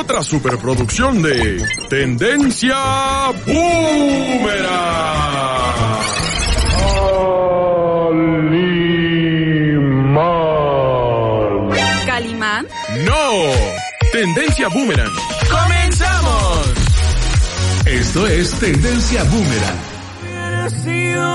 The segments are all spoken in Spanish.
otra superproducción de Tendencia Boomerang. ¿Calimán? No, Tendencia Boomerang. ¡Comenzamos! Esto es Tendencia Boomerang.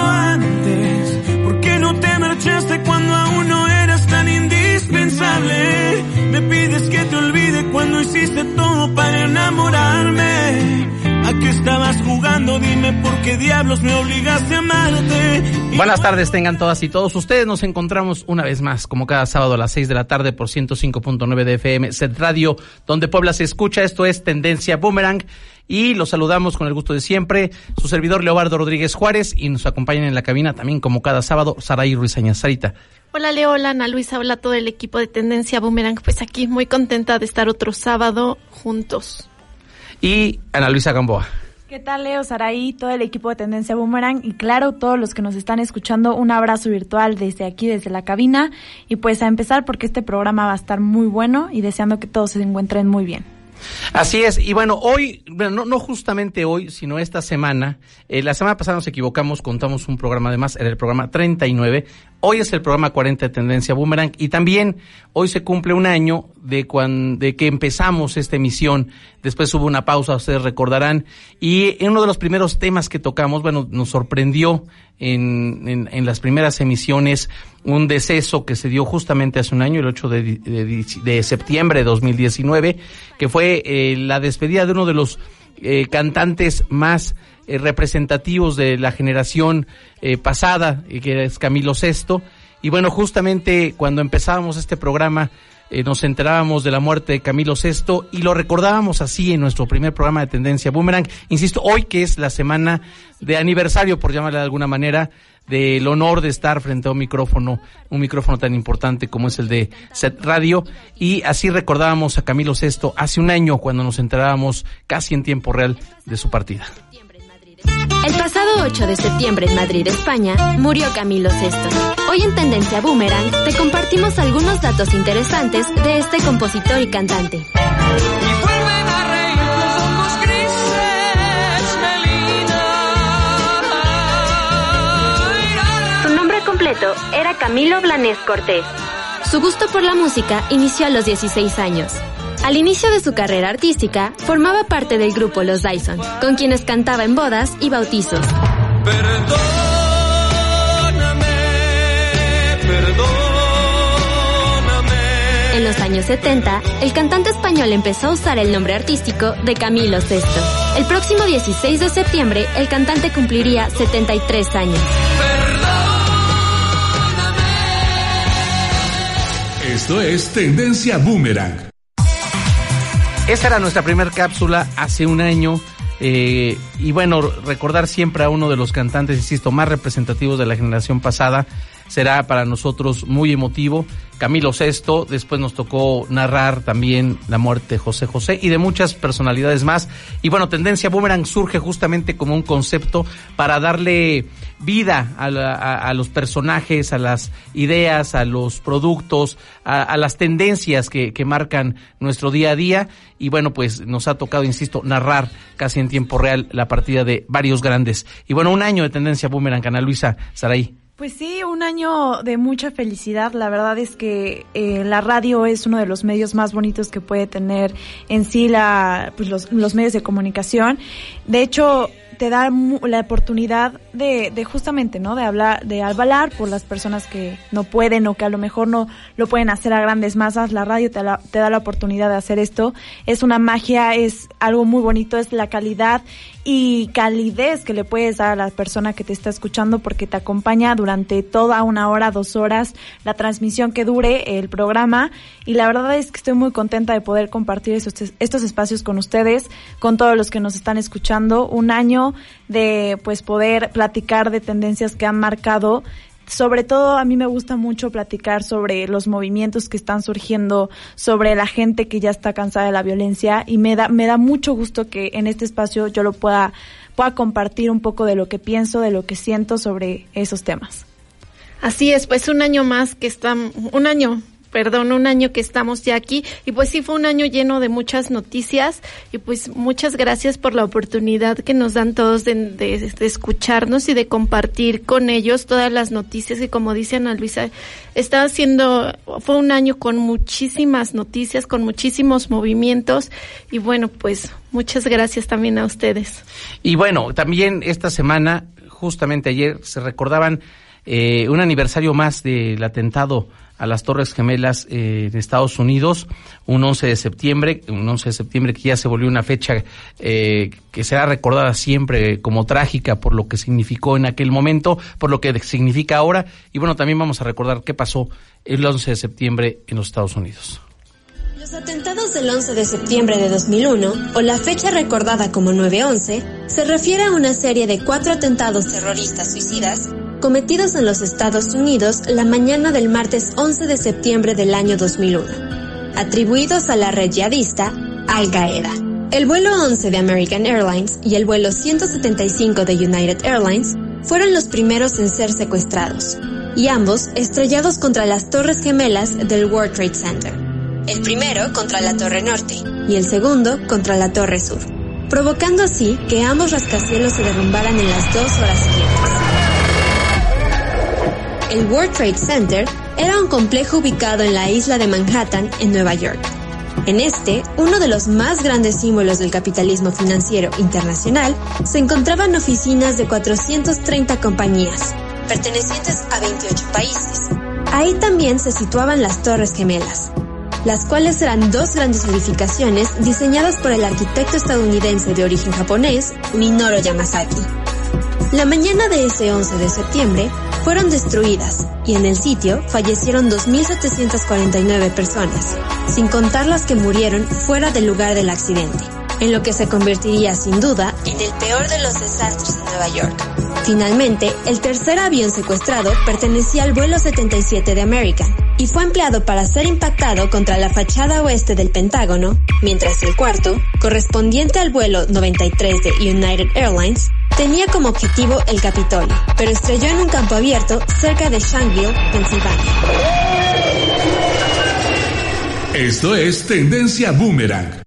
antes, ¿por qué no te marchaste cuando aún no eras tan indispensable? Me pides que te olvide cuando hiciste todo para enamorarme. ¿A qué estabas jugando? Dime por qué diablos me obligaste a amarte. Buenas tardes tengan todas y todos ustedes. Nos encontramos una vez más, como cada sábado a las 6 de la tarde por 105.9 de FM, Set Radio, donde Puebla se escucha. Esto es Tendencia Boomerang. Y los saludamos con el gusto de siempre, su servidor Leobardo Rodríguez Juárez y nos acompañan en la cabina también como cada sábado Saraí Ruiz Sarita. Hola Leo, hola Ana Luisa, hola todo el equipo de Tendencia Boomerang. Pues aquí muy contenta de estar otro sábado juntos. Y Ana Luisa Gamboa. ¿Qué tal Leo, Saraí, todo el equipo de Tendencia Boomerang y claro, todos los que nos están escuchando, un abrazo virtual desde aquí, desde la cabina y pues a empezar porque este programa va a estar muy bueno y deseando que todos se encuentren muy bien. Así es, y bueno, hoy, bueno, no, justamente hoy, sino esta semana, eh, la semana pasada nos equivocamos, contamos un programa además, era el programa 39, hoy es el programa 40 de Tendencia Boomerang y también hoy se cumple un año de, cuando, de que empezamos esta emisión, después hubo una pausa, ustedes recordarán, y en uno de los primeros temas que tocamos, bueno, nos sorprendió en, en, las primeras emisiones un deceso que se dio justamente hace un año, el 8 de, de, septiembre de 2019, que fue eh, la despedida de uno de los eh, cantantes más eh, representativos de la generación pasada, que es Camilo Sesto. Y bueno, justamente cuando empezábamos este programa, eh, nos enterábamos de la muerte de Camilo VI y lo recordábamos así en nuestro primer programa de Tendencia Boomerang. Insisto, hoy que es la semana de aniversario, por llamarle de alguna manera, del honor de estar frente a un micrófono, un micrófono tan importante como es el de Set Radio. Y así recordábamos a Camilo VI hace un año cuando nos enterábamos casi en tiempo real de su partida. El pasado 8 de septiembre en Madrid, España, murió Camilo VI. Hoy en Tendencia Boomerang te compartimos algunos datos interesantes de este compositor y cantante. Su nombre completo era Camilo Blanés Cortés. Su gusto por la música inició a los 16 años. Al inicio de su carrera artística, formaba parte del grupo Los Dyson, con quienes cantaba en bodas y bautizos. Perdóname, perdóname. En los años 70, el cantante español empezó a usar el nombre artístico de Camilo VI. El próximo 16 de septiembre, el cantante cumpliría 73 años. Esto es Tendencia Boomerang. Esa era nuestra primera cápsula hace un año. Eh, y bueno, recordar siempre a uno de los cantantes, insisto, más representativos de la generación pasada, será para nosotros muy emotivo. Camilo VI, después nos tocó narrar también la muerte de José José y de muchas personalidades más. Y bueno, Tendencia Boomerang surge justamente como un concepto para darle vida a, los personajes, a las ideas, a los productos, a, las tendencias que, que, marcan nuestro día a día. Y bueno, pues nos ha tocado, insisto, narrar casi en tiempo real la partida de varios grandes. Y bueno, un año de Tendencia Boomerang, Ana Luisa Saraí. Pues sí, un año de mucha felicidad. La verdad es que eh, la radio es uno de los medios más bonitos que puede tener en sí la, pues los, los medios de comunicación. De hecho, te da la oportunidad de, de, justamente, ¿no? De hablar, de hablar por las personas que no pueden o que a lo mejor no lo pueden hacer a grandes masas. La radio te, te da la oportunidad de hacer esto. Es una magia, es algo muy bonito, es la calidad y calidez que le puedes dar a la persona que te está escuchando porque te acompaña durante toda una hora, dos horas, la transmisión que dure el programa. Y la verdad es que estoy muy contenta de poder compartir estos, estos espacios con ustedes, con todos los que nos están escuchando. Un año de pues poder platicar de tendencias que han marcado sobre todo a mí me gusta mucho platicar sobre los movimientos que están surgiendo, sobre la gente que ya está cansada de la violencia y me da me da mucho gusto que en este espacio yo lo pueda pueda compartir un poco de lo que pienso, de lo que siento sobre esos temas. Así es, pues un año más que está un año perdón, un año que estamos ya aquí. Y pues sí fue un año lleno de muchas noticias. Y pues muchas gracias por la oportunidad que nos dan todos de, escucharnos y de compartir con ellos todas las noticias y como dice Ana Luisa, está haciendo, fue un año con muchísimas noticias, con muchísimos movimientos. Y bueno, pues muchas gracias también a ustedes. Y bueno, también esta semana, justamente ayer, se recordaban eh, un aniversario más del atentado a las Torres Gemelas eh, en Estados Unidos, un 11 de septiembre, un 11 de septiembre que ya se volvió una fecha eh, que será recordada siempre como trágica por lo que significó en aquel momento, por lo que significa ahora, y bueno, también vamos a recordar qué pasó el 11 de septiembre en los Estados Unidos. Los atentados del 11 de septiembre de 2001, o la fecha recordada como 9-11, se refiere a una serie de cuatro atentados terroristas suicidas cometidos en los Estados Unidos la mañana del martes 11 de septiembre del año 2001, atribuidos a la red yihadista Al Qaeda. El vuelo 11 de American Airlines y el vuelo 175 de United Airlines fueron los primeros en ser secuestrados, y ambos estrellados contra las torres gemelas del World Trade Center. El primero contra la Torre Norte y el segundo contra la Torre Sur, provocando así que ambos rascacielos se derrumbaran en las dos horas siguientes. El World Trade Center era un complejo ubicado en la isla de Manhattan, en Nueva York. En este, uno de los más grandes símbolos del capitalismo financiero internacional, se encontraban oficinas de 430 compañías, pertenecientes a 28 países. Ahí también se situaban las Torres Gemelas, las cuales eran dos grandes edificaciones diseñadas por el arquitecto estadounidense de origen japonés, Minoru Yamasaki. La mañana de ese 11 de septiembre, fueron destruidas y en el sitio fallecieron 2.749 personas, sin contar las que murieron fuera del lugar del accidente, en lo que se convertiría sin duda en el peor de los desastres en Nueva York. Finalmente, el tercer avión secuestrado pertenecía al vuelo 77 de American y fue empleado para ser impactado contra la fachada oeste del Pentágono, mientras el cuarto, correspondiente al vuelo 93 de United Airlines, Tenía como objetivo el Capitolio, pero estrelló en un campo abierto cerca de Shanksville, Pensilvania. Esto es Tendencia Boomerang.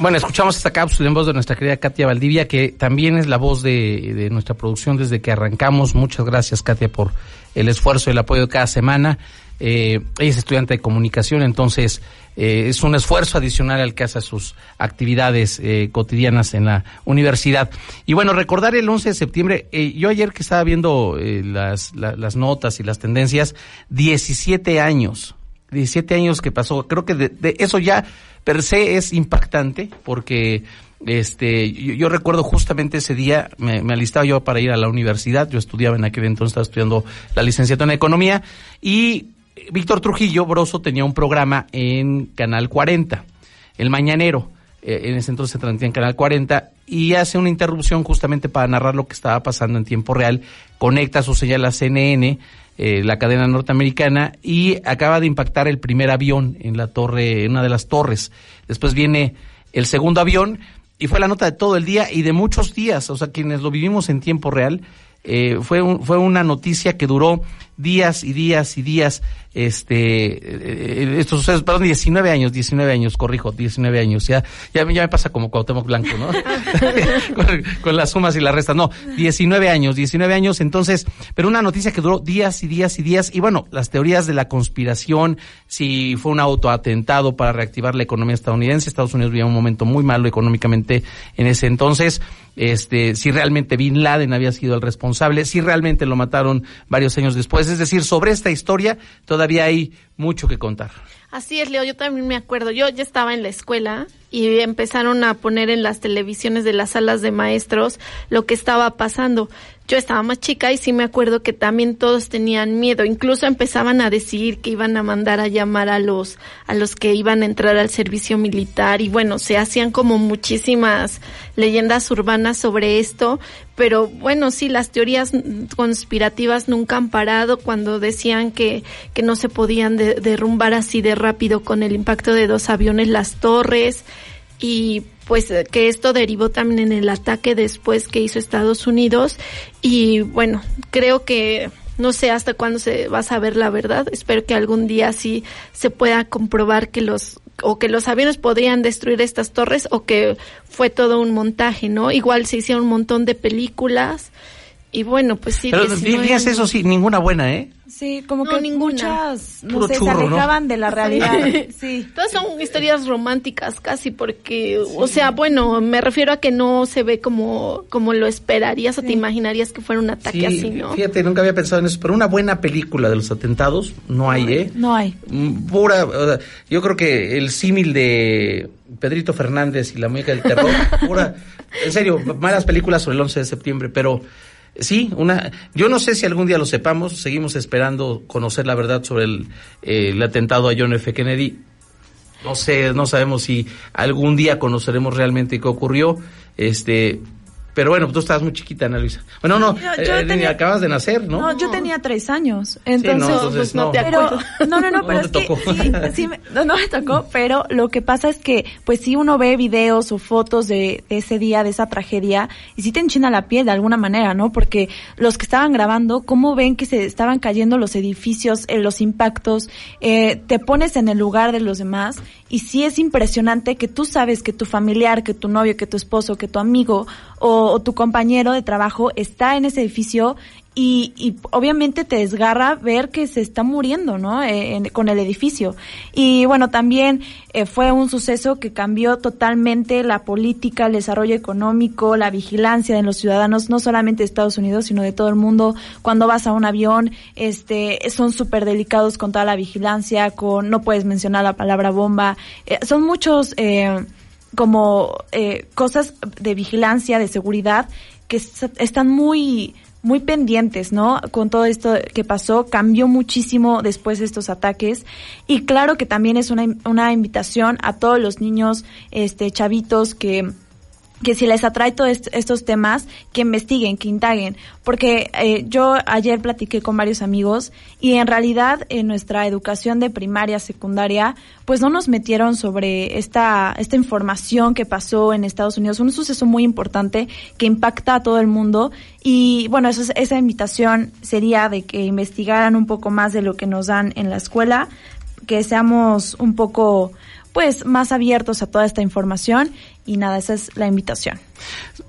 Bueno, escuchamos esta cápsula en voz de nuestra querida Katia Valdivia, que también es la voz de, de, nuestra producción desde que arrancamos. Muchas gracias, Katia, por el esfuerzo y el apoyo de cada semana. Eh, ella es estudiante de comunicación, entonces eh, es un esfuerzo adicional al que hace sus actividades eh, cotidianas en la universidad. Y bueno, recordar el 11 de septiembre, eh, yo ayer que estaba viendo eh, las, la, las notas y las tendencias, 17 años, 17 años que pasó, creo que de, de eso ya per se es impactante porque este yo, yo, recuerdo justamente ese día me, me, alistaba yo para ir a la universidad yo estudiaba en aquel entonces estaba estudiando la licenciatura en economía y Víctor Trujillo Broso tenía un programa en Canal 40, El Mañanero. Eh, en ese entonces se transmitía en Canal 40 y hace una interrupción justamente para narrar lo que estaba pasando en tiempo real. Conecta su señal a CNN, eh, la cadena norteamericana, y acaba de impactar el primer avión en la torre, una de las torres. Después viene el segundo avión y fue la nota de todo el día y de muchos días. O sea, quienes lo vivimos en tiempo real, eh, fue, un, fue una noticia que duró días y días y días, este, eh, estos sucesos, perdón, 19 años, 19 años, corrijo, 19 años, ya, ya, ya me pasa como Cuauhtémoc Blanco, ¿no? con, con, las sumas y las restas, no, 19 años, 19 años, entonces, pero una noticia que duró días y días y días, y bueno, las teorías de la conspiración, si fue un autoatentado para reactivar la economía estadounidense, Estados Unidos vivía un momento muy malo económicamente en ese entonces, este, si realmente Bin Laden había sido el responsable, si realmente lo mataron varios años después, es decir, sobre esta historia todavía hay mucho que contar. Así es, Leo, yo también me acuerdo. Yo ya estaba en la escuela y empezaron a poner en las televisiones de las salas de maestros lo que estaba pasando. Yo estaba más chica y sí me acuerdo que también todos tenían miedo. Incluso empezaban a decir que iban a mandar a llamar a los, a los que iban a entrar al servicio militar y bueno, se hacían como muchísimas leyendas urbanas sobre esto. Pero bueno, sí, las teorías conspirativas nunca han parado cuando decían que, que no se podían de, derrumbar así de rápido con el impacto de dos aviones las torres y pues que esto derivó también en el ataque después que hizo Estados Unidos y bueno, creo que no sé hasta cuándo se va a saber la verdad. Espero que algún día sí se pueda comprobar que los o que los aviones podrían destruir estas torres o que fue todo un montaje, ¿no? Igual se hicieron un montón de películas y bueno, pues sí. Pero fíjese eso sí, ninguna buena, ¿eh? Sí, como que muchas, no sé, se alejaban de la realidad. sí. Todas son historias románticas casi porque, o sea, bueno, me refiero a que no se ve como, como lo esperarías o te imaginarías que fuera un ataque así, ¿no? Fíjate, nunca había pensado en eso, pero una buena película de los atentados no hay, ¿eh? No hay. Mm, pura, yo creo que el símil de Pedrito Fernández y la muñeca del terror, pura, en serio, malas películas sobre el 11 de septiembre, pero Sí, una. Yo no sé si algún día lo sepamos. Seguimos esperando conocer la verdad sobre el, el atentado a John F. Kennedy. No sé, no sabemos si algún día conoceremos realmente qué ocurrió. Este, pero bueno, tú estabas muy chiquita, Ana Luisa. Bueno, no, eh, acabas de nacer, ¿no? No, yo tenía tres años. Entonces, no, pues no, te acuerdo. no, no, no, pero es que sí, no, no, me tocó, pero lo que pasa es que, pues si uno ve videos o fotos de, ese día, de esa tragedia, y sí te enchina la piel de alguna manera, ¿no? Porque los que estaban grabando, ¿cómo ven que se estaban cayendo los edificios, eh, los impactos? Eh, te pones en el lugar de los demás, y sí es impresionante que tú sabes que tu familiar, que tu novio, que tu esposo, que tu amigo, o, tu compañero de trabajo está en ese edificio y, y, obviamente te desgarra ver que se está muriendo, ¿no? Eh, con el edificio. Y bueno, también eh, fue un suceso que cambió totalmente la política, el desarrollo económico, la vigilancia de los ciudadanos, no solamente de Estados Unidos, sino de todo el mundo. Cuando vas a un avión, este, son súper delicados con toda la vigilancia, con, no puedes mencionar la palabra bomba. Eh, son muchos, eh, como cosas de vigilancia, de seguridad, que están muy muy pendientes, ¿no? Con todo esto que pasó, cambió muchísimo después de estos ataques y claro que también es una, una invitación a todos los niños, este, chavitos que que si les atrae todos estos temas, que investiguen, que indaguen, porque eh, yo ayer platiqué con varios amigos y en realidad en nuestra educación de primaria, secundaria, pues no nos metieron sobre esta, esta información que pasó en Estados Unidos, un suceso muy importante que impacta a todo el mundo. Y bueno, eso, esa invitación sería de que investigaran un poco más de lo que nos dan en la escuela, que seamos un poco pues más abiertos a toda esta información y nada, esa es la invitación.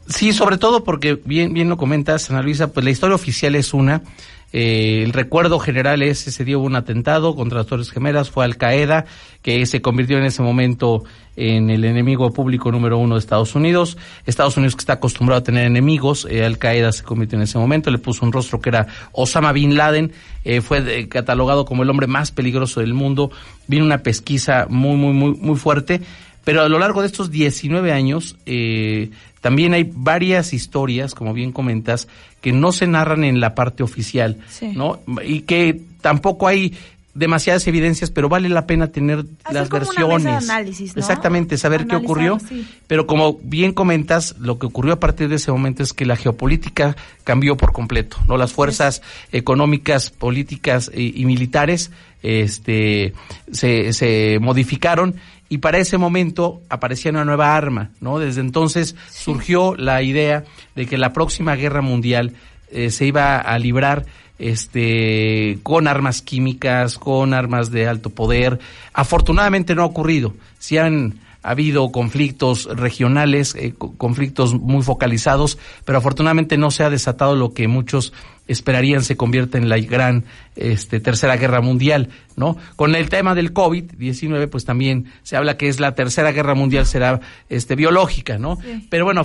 Sí, sobre todo porque bien bien lo comentas, Ana Luisa, pues la historia oficial es una, eh, el recuerdo general es ese día hubo un atentado contra las Torres Gemelas, fue Al Qaeda, que se convirtió en ese momento en el enemigo público número uno de Estados Unidos. Estados Unidos que está acostumbrado a tener enemigos, eh, Al Qaeda se convirtió en ese momento, le puso un rostro que era Osama Bin Laden, eh, fue catalogado como el hombre más peligroso del mundo. Vino una pesquisa muy, muy, muy, muy fuerte. Pero a lo largo de estos 19 años, eh, también hay varias historias, como bien comentas, que no se narran en la parte oficial, ¿no? Y que tampoco hay demasiadas evidencias, pero vale la pena tener las versiones. análisis, Exactamente, saber qué ocurrió. Pero como bien comentas, lo que ocurrió a partir de ese momento es que la geopolítica cambió por completo, ¿no? Las fuerzas económicas, políticas y, y militares este se, se modificaron y para ese momento aparecía una nueva arma, ¿no? Desde entonces surgió la idea de que la próxima guerra mundial eh, se iba a librar este con armas químicas, con armas de alto poder. Afortunadamente no ha ocurrido. Si han ha habido conflictos regionales, eh, conflictos muy focalizados, pero afortunadamente no se ha desatado lo que muchos esperarían se convierta en la gran este, tercera guerra mundial, ¿no? Con el tema del COVID-19, pues también se habla que es la tercera guerra mundial será este, biológica, ¿no? Pero bueno,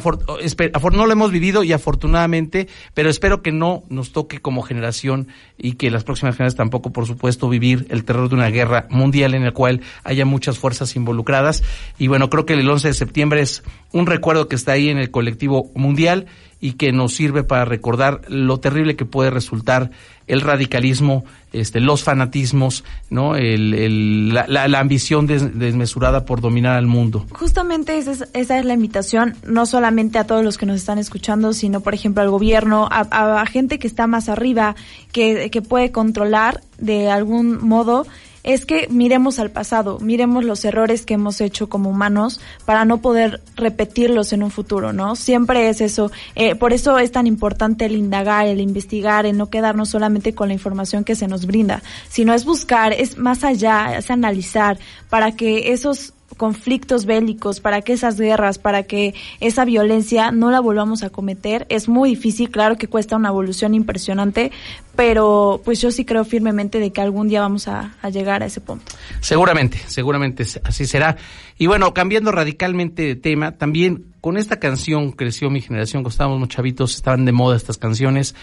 no lo hemos vivido y afortunadamente, pero espero que no nos toque como generación y que las próximas generaciones tampoco, por supuesto, vivir el terror de una guerra mundial en la cual haya muchas fuerzas involucradas. Y bueno, creo que el 11 de septiembre es un recuerdo que está ahí en el colectivo mundial y que nos sirve para recordar lo terrible que puede resultar el radicalismo, este, los fanatismos, ¿no? El, la, ambición desmesurada por dominar al mundo. Justamente esa es, esa es, la invitación, no solamente a todos los que nos están escuchando, sino, por ejemplo, al gobierno, a, gente que está más arriba, que, que puede controlar de algún modo es que miremos al pasado, miremos los errores que hemos hecho como humanos para no poder repetirlos en un futuro, ¿no? Siempre es eso. Eh, por eso es tan importante el indagar, el investigar, el no quedarnos solamente con la información que se nos brinda, sino es buscar, es más allá, es analizar para que esos conflictos bélicos, para que esas guerras, para que esa violencia no la volvamos a cometer. Es muy difícil, claro que cuesta una evolución impresionante, pero pues yo sí creo firmemente de que algún día vamos a, llegar a ese punto. Seguramente, seguramente así será. Y bueno, cambiando radicalmente de tema, también con esta canción creció mi generación, cuando estábamos chavitos, estaban de moda estas canciones.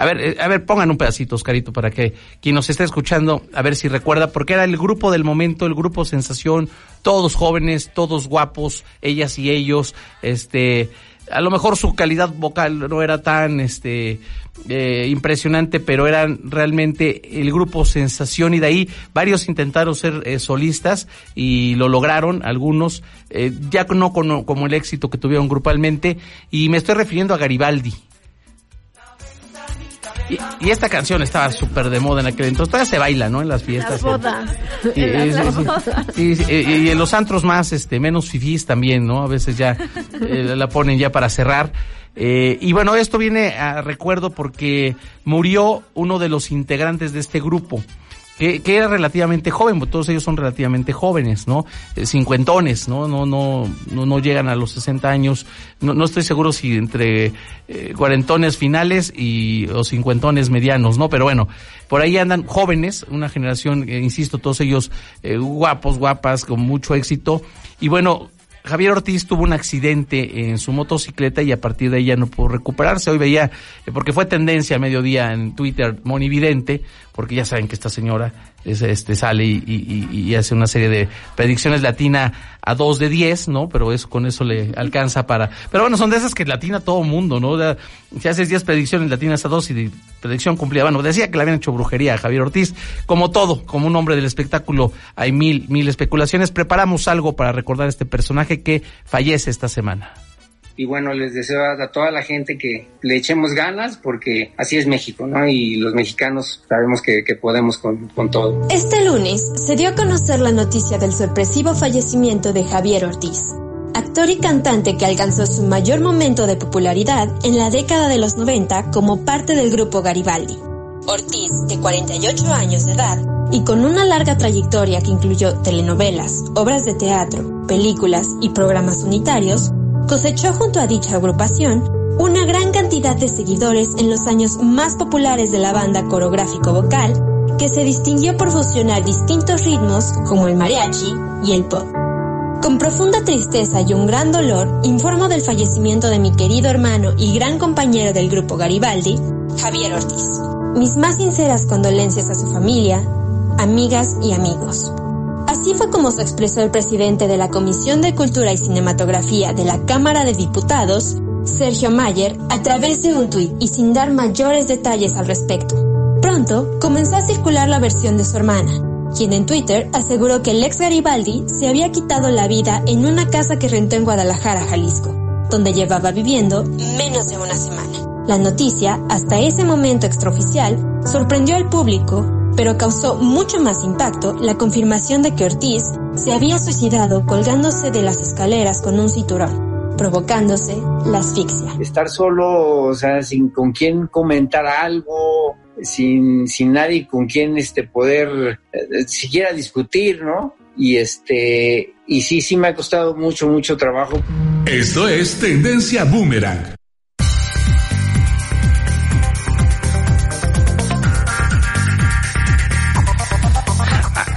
A ver, eh, a ver, pongan un pedacito, Oscarito, para que quien nos esté escuchando, a ver si recuerda, porque era el grupo del momento, el grupo sensación, todos jóvenes, todos guapos, ellas y ellos, este, a lo mejor su calidad vocal no era tan, este, eh, impresionante, pero eran realmente el grupo sensación y de ahí varios intentaron ser eh, solistas y lo lograron, algunos, ya no como el éxito que tuvieron grupalmente, y me estoy refiriendo a Garibaldi. Y, esta canción estaba súper de moda en aquel entonces. Todavía se baila, ¿no? En las fiestas. Y, en los antros más, este, menos fifís también, ¿no? A veces ya eh, la ponen ya para cerrar. Eh, y bueno, esto viene a recuerdo porque murió uno de los integrantes de este grupo que, que, era relativamente joven, porque todos ellos son relativamente jóvenes, ¿no? Eh, cincuentones, ¿no? No, no, no, no llegan a los 60 años. No, no estoy seguro si entre eh, cuarentones finales y o cincuentones medianos, ¿no? Pero bueno, por ahí andan jóvenes, una generación, eh, insisto, todos ellos guapos, guapas, con mucho éxito. Y bueno, Javier Ortiz tuvo un accidente en su motocicleta y a partir de ya no pudo recuperarse. Hoy veía, eh, porque fue tendencia a mediodía en Twitter, monividente, porque ya saben que esta señora este, sale y, hace una serie de predicciones latina a dos de diez, ¿no? Pero eso, con eso le alcanza para... Pero bueno, son de esas que latina todo mundo, ¿no? si haces diez predicciones latinas a dos y de predicción cumplida, bueno, decía que le habían hecho brujería a Javier Ortiz, como todo, como un hombre del espectáculo, hay mil, mil especulaciones. Preparamos algo para recordar a este personaje que fallece esta semana y bueno, les deseo a toda la gente que le echemos ganas porque así es México, ¿no? Y los mexicanos sabemos que, podemos con, todo. Este lunes se dio a conocer la noticia del sorpresivo fallecimiento de Javier Ortiz, actor y cantante que alcanzó su mayor momento de popularidad en la década de los 90 como parte del grupo Garibaldi. Ortiz, de 48 años de edad, y con una larga trayectoria que incluyó telenovelas, obras de teatro, películas y programas unitarios, cosechó junto a dicha agrupación una gran cantidad de seguidores en los años más populares de la banda coreográfico vocal, que se distinguió por fusionar distintos ritmos como el mariachi y el pop. Con profunda tristeza y un gran dolor, informo del fallecimiento de mi querido hermano y gran compañero del grupo Garibaldi, Javier Ortiz. Mis más sinceras condolencias a su familia, amigas y amigos. Así fue como se expresó el presidente de la Comisión de Cultura y Cinematografía de la Cámara de Diputados, Sergio Mayer, a través de un tuit y sin dar mayores detalles al respecto. Pronto comenzó a circular la versión de su hermana, quien en Twitter aseguró que el ex Garibaldi se había quitado la vida en una casa que rentó en Guadalajara, Jalisco, donde llevaba viviendo menos de una semana. La noticia, hasta ese momento extraoficial, sorprendió al público pero causó mucho más impacto la confirmación de que Ortiz se había suicidado colgándose de las escaleras con un cinturón, provocándose la asfixia. Estar solo, o sea, sin con quién comentar algo, sin, sin nadie con quien este, poder eh, siquiera discutir, ¿no? Y este, y sí, sí me ha costado mucho, mucho trabajo. Esto es Tendencia Boomerang.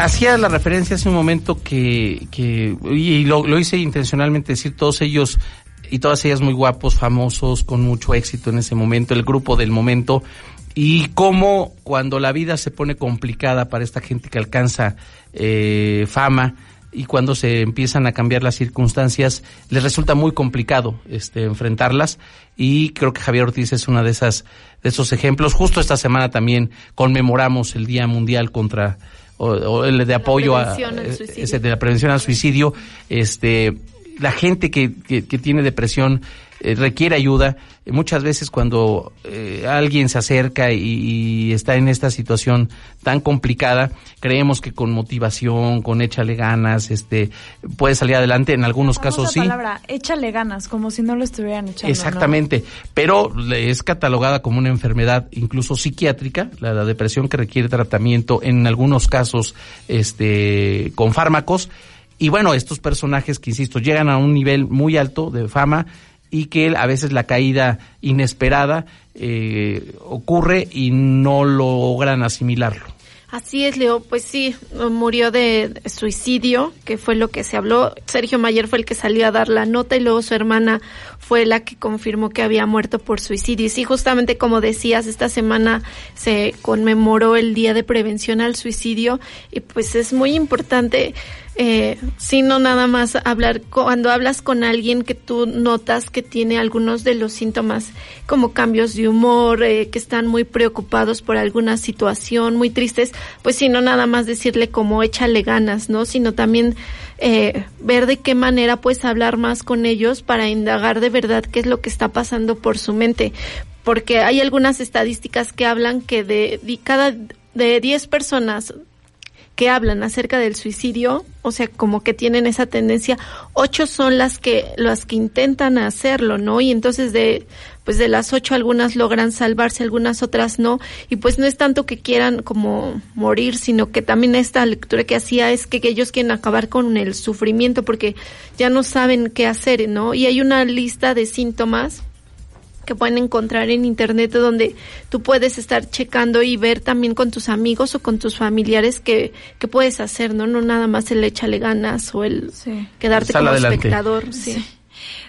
Hacía la referencia hace un momento que, y lo, lo hice intencionalmente decir, todos ellos y todas ellas muy guapos, famosos, con mucho éxito en ese momento, el grupo del momento, y cómo cuando la vida se pone complicada para esta gente que alcanza eh, fama y cuando se empiezan a cambiar las circunstancias, les resulta muy complicado este, enfrentarlas y creo que Javier Ortiz es una de esas de esos ejemplos. Justo esta semana también conmemoramos el Día Mundial contra o, el de apoyo a ese de la prevención al suicidio, este la gente que, que, tiene depresión eh, requiere ayuda. muchas veces cuando eh, alguien se acerca y, está en esta situación tan complicada, creemos que con motivación, con échale ganas, este, puede salir adelante. En algunos casos sí. palabra, échale ganas, como si no lo estuvieran echando. Exactamente, pero es catalogada como una enfermedad incluso psiquiátrica, la, la depresión que requiere tratamiento en algunos casos, este, con fármacos. Y bueno, estos personajes que, insisto, llegan a un nivel muy alto de fama, y que a veces la caída inesperada eh, ocurre y no logran asimilarlo. Así es, Leo. Pues sí, murió de suicidio, que fue lo que se habló. Sergio Mayer fue el que salió a dar la nota y luego su hermana fue la que confirmó que había muerto por suicidio. Y sí, justamente como decías, esta semana se conmemoró el Día de Prevención al Suicidio y pues es muy importante eh, sino nada más hablar cuando hablas con alguien que tú notas que tiene algunos de los síntomas como cambios de humor, eh, que están muy preocupados por alguna situación, muy tristes, pues sino nada más decirle como échale ganas, ¿no? Sino también eh, ver de qué manera puedes hablar más con ellos para indagar de verdad qué es lo que está pasando por su mente. Porque hay algunas estadísticas que hablan que de, de cada de 10 personas que hablan acerca del suicidio, o sea, como que tienen esa tendencia, ocho son las que las que intentan hacerlo, ¿no? Y entonces de pues de las ocho algunas logran salvarse, algunas otras no, y pues no es tanto que quieran como morir, sino que también esta lectura que hacía es que, que ellos quieren acabar con el sufrimiento porque ya no saben qué hacer, ¿no? Y hay una lista de síntomas que pueden encontrar en internet donde tú puedes estar checando y ver también con tus amigos o con tus familiares qué, qué puedes hacer, ¿no? No nada más el échale ganas o el quedarte como espectador. Sí.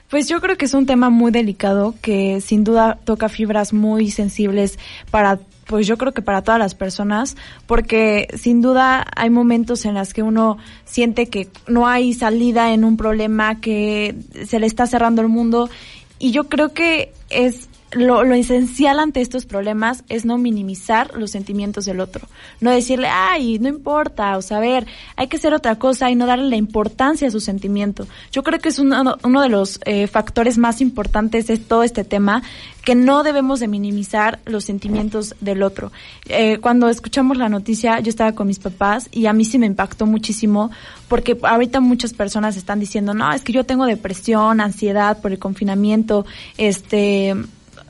Pues yo creo que es un tema muy delicado que sin duda toca fibras muy sensibles para pues yo creo que para todas las personas, porque sin duda hay momentos en los que uno siente que no hay salida en un problema, que se le está cerrando el mundo y yo creo que es lo, lo, esencial ante estos problemas es no minimizar los sentimientos del otro. No decirle, ay, no importa, o saber, hay que hacer otra cosa y no darle la importancia a su sentimiento. Yo creo que es uno, uno de los eh, factores más importantes de todo este tema, que no debemos de minimizar los sentimientos del otro. Eh, cuando escuchamos la noticia, yo estaba con mis papás y a mí sí me impactó muchísimo porque ahorita muchas personas están diciendo, no, es que yo tengo depresión, ansiedad por el confinamiento, este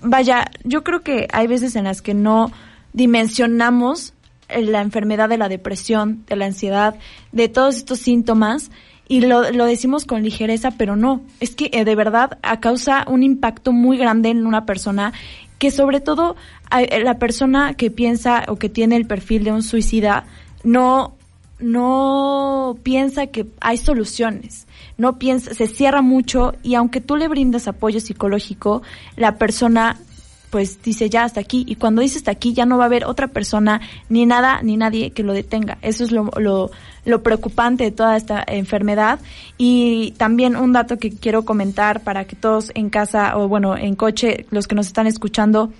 vaya, yo creo que hay veces en las que no dimensionamos la enfermedad de la depresión, de la ansiedad, de todos estos síntomas y lo, lo decimos con ligereza, pero no, es que eh, de verdad causa un impacto muy grande en una persona que sobre todo la persona que piensa o que tiene el perfil de un suicida no no piensa que hay soluciones, no piensa, se cierra mucho y aunque tú le brindas apoyo psicológico, la persona pues dice ya hasta aquí y cuando dice hasta aquí ya no va a haber otra persona ni nada ni nadie que lo detenga. Eso es lo, lo, lo preocupante de toda esta enfermedad y también un dato que quiero comentar para que todos en casa o bueno en coche los que nos están escuchando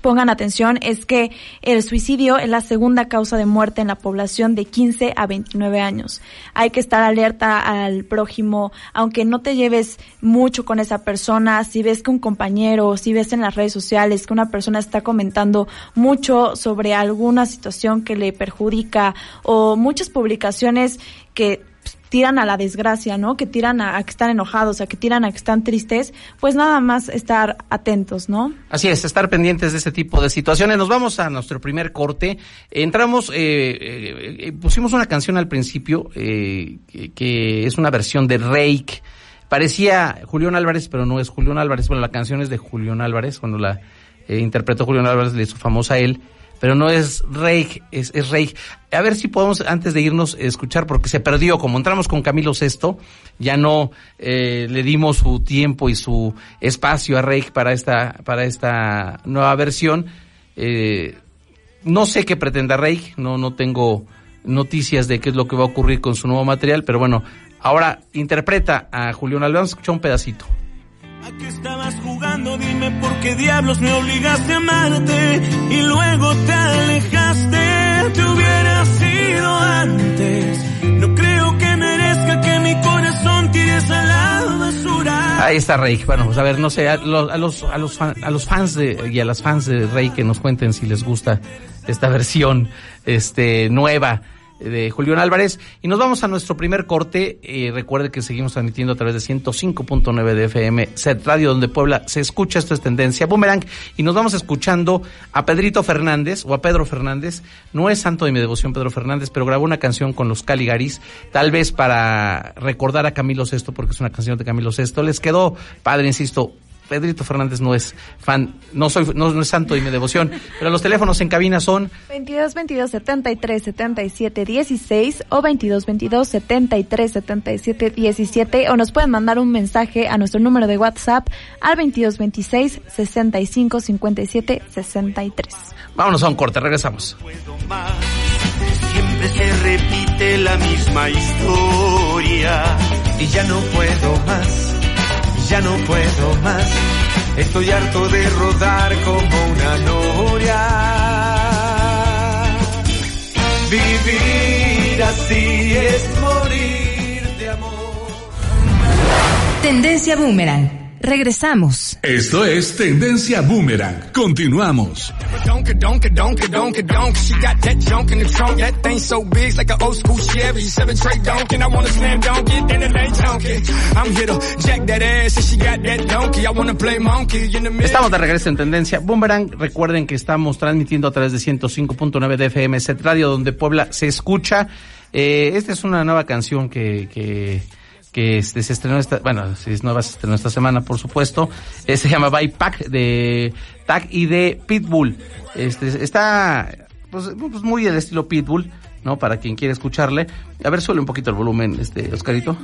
pongan atención es que el suicidio es la segunda causa de muerte en la población de 15 a 29 años. Hay que estar alerta al prójimo, aunque no te lleves mucho con esa persona, si ves que un compañero, si ves en las redes sociales que una persona está comentando mucho sobre alguna situación que le perjudica o muchas publicaciones que tiran a la desgracia, ¿no? Que tiran a, que están enojados, a que tiran a que están tristes, pues nada más estar atentos, ¿no? Así es, estar pendientes de este tipo de situaciones. Nos vamos a nuestro primer corte. Entramos, eh, eh, pusimos una canción al principio eh, que, es una versión de Rake. Parecía Julián Álvarez, pero no es Julián Álvarez. Bueno, la canción es de Julián Álvarez, cuando la interpretó Julián Álvarez, le hizo famosa a él pero no es Rey, es, es. A ver si podemos, antes de irnos, escuchar, porque se perdió. Como entramos con Camilo Sesto, ya no eh, le dimos su tiempo y su espacio a Rey para esta, para esta nueva versión. Eh, no sé qué pretenda Rey, no, no tengo noticias de qué es lo que va a ocurrir con su nuevo material, pero bueno, ahora interpreta a Julián Alonso, escucha un pedacito. ¿A qué estabas jugando? Dime por qué diablos me obligaste a amarte y luego te alejaste. Te hubiera sido antes. No creo que merezca que mi corazón tires a la basura. Ahí está Rey. Bueno, pues a ver, no sé, a los, a los, a los, a los fans de, y a las fans de Rey que nos cuenten si les gusta esta versión, este, nueva de Julián Álvarez. Y nos vamos a nuestro primer corte. Eh, recuerde que seguimos transmitiendo a través de 105.9 de FM, Set Radio, donde Puebla se escucha. Esto es Tendencia Boomerang. Y nos vamos escuchando a Pedrito Fernández o a Pedro Fernández. No es santo de mi devoción Pedro Fernández, pero grabó una canción con los Caligaris, tal vez para recordar a Camilo Sesto, porque es una canción de Camilo Sesto. Les quedó padre, insisto, Pedrito Fernández no es fan, no soy, no, es santo y mi devoción, pero los teléfonos en cabina son 22 22 73 77 16 o 22 22 73 77 17 o nos pueden mandar un mensaje a nuestro número de WhatsApp al 22 26 65 57 63. Vámonos a un corte, regresamos. Siempre se repite la misma historia y ya no puedo más ya no puedo más. Estoy harto de rodar como una noria. Vivir así es morir de amor. Tendencia Boomerang. Regresamos. Esto es Tendencia Boomerang. Continuamos. Estamos de regreso en Tendencia Boomerang. Recuerden que estamos transmitiendo a través de 105.9 de FM Set Radio, donde Puebla se escucha. Eh, esta es una nueva canción que, que que este, se estrenó esta, bueno, si es nueva, se estrenó esta semana, por supuesto. Eh, se llama By Pack de Tag y de Pitbull. Este, está, pues, pues, muy el estilo Pitbull, ¿no? Para quien quiere escucharle. A ver, suele un poquito el volumen, este, Oscarito.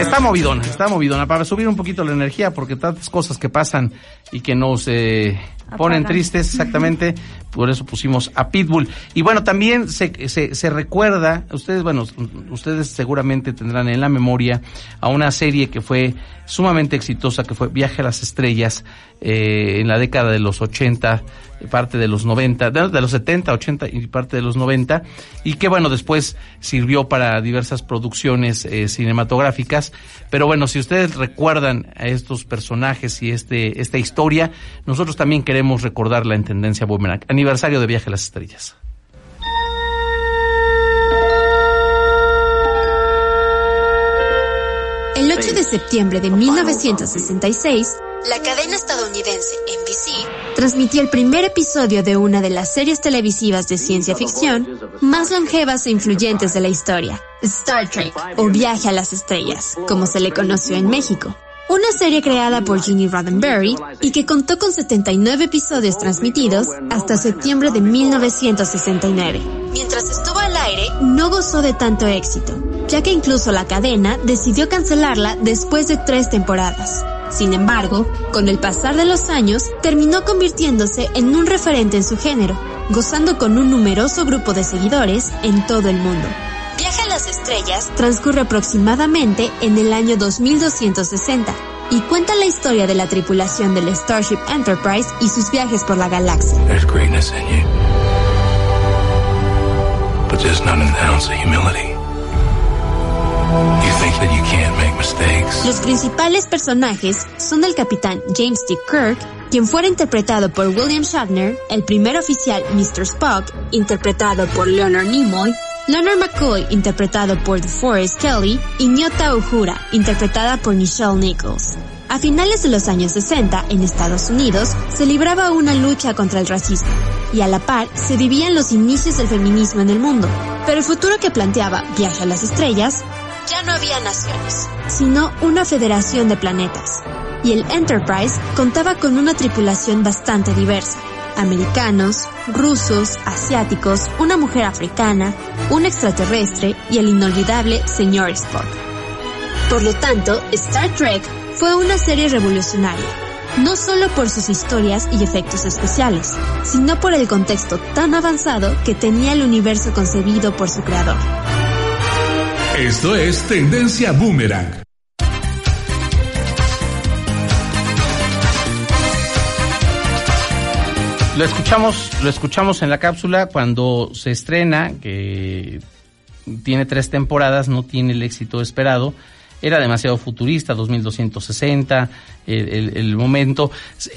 Está movidona, está movidona, para subir un poquito la energía, porque tantas cosas que pasan y que nos eh, ponen tristes, exactamente, por eso pusimos a Pitbull. Y bueno, también se, se, se, recuerda, ustedes, bueno, ustedes seguramente tendrán en la memoria a una serie que fue sumamente exitosa, que fue Viaje a las Estrellas, eh, en la década de los 80, parte de los 90, de, los 70, 80 y parte de los 90, y que bueno, después sirvió para diversas producciones eh, cinematográficas. Pero bueno, si ustedes recuerdan a estos personajes y este, esta historia, nosotros también queremos recordarla en Tendencia Boomerang. Aniversario de Viaje a las Estrellas. Septiembre de 1966, la cadena estadounidense NBC transmitió el primer episodio de una de las series televisivas de ciencia ficción más longevas e influyentes de la historia, Star Trek o Viaje a las Estrellas, como se le conoció en México. Una serie creada por Ginny Roddenberry y que contó con 79 episodios transmitidos hasta septiembre de 1969. Mientras estuvo al aire, no gozó de tanto éxito, ya que incluso la cadena decidió cancelarla después de tres temporadas. Sin embargo, con el pasar de los años, terminó convirtiéndose en un referente en su género, gozando con un numeroso grupo de seguidores en todo el mundo. Viaje a las Estrellas transcurre aproximadamente en el año 2260 y cuenta la historia de la tripulación del Starship Enterprise y sus viajes por la galaxia. Los principales personajes son el capitán James T. Kirk, quien fuera interpretado por William Shatner, el primer oficial Mr. Spock, interpretado por Leonard Nimoy, Leonard McCoy, interpretado por DeForest Kelly, y Nyota Uhura, interpretada por Nichelle Nichols. A finales de los años 60, en Estados Unidos, se libraba una lucha contra el racismo, y a la par se vivían los inicios del feminismo en el mundo. Pero el futuro que planteaba Viaje a las Estrellas ya no había naciones, sino una federación de planetas. Y el Enterprise contaba con una tripulación bastante diversa. Americanos, rusos, asiáticos, una mujer africana, un extraterrestre y el inolvidable señor Spock. Por lo tanto, Star Trek fue una serie revolucionaria, no solo por sus historias y efectos especiales, sino por el contexto tan avanzado que tenía el universo concebido por su creador. Esto es Tendencia Boomerang. Lo escuchamos, lo escuchamos en la cápsula cuando se estrena, que tiene tres temporadas, no tiene el éxito esperado. Era demasiado futurista, 2260, el, momento.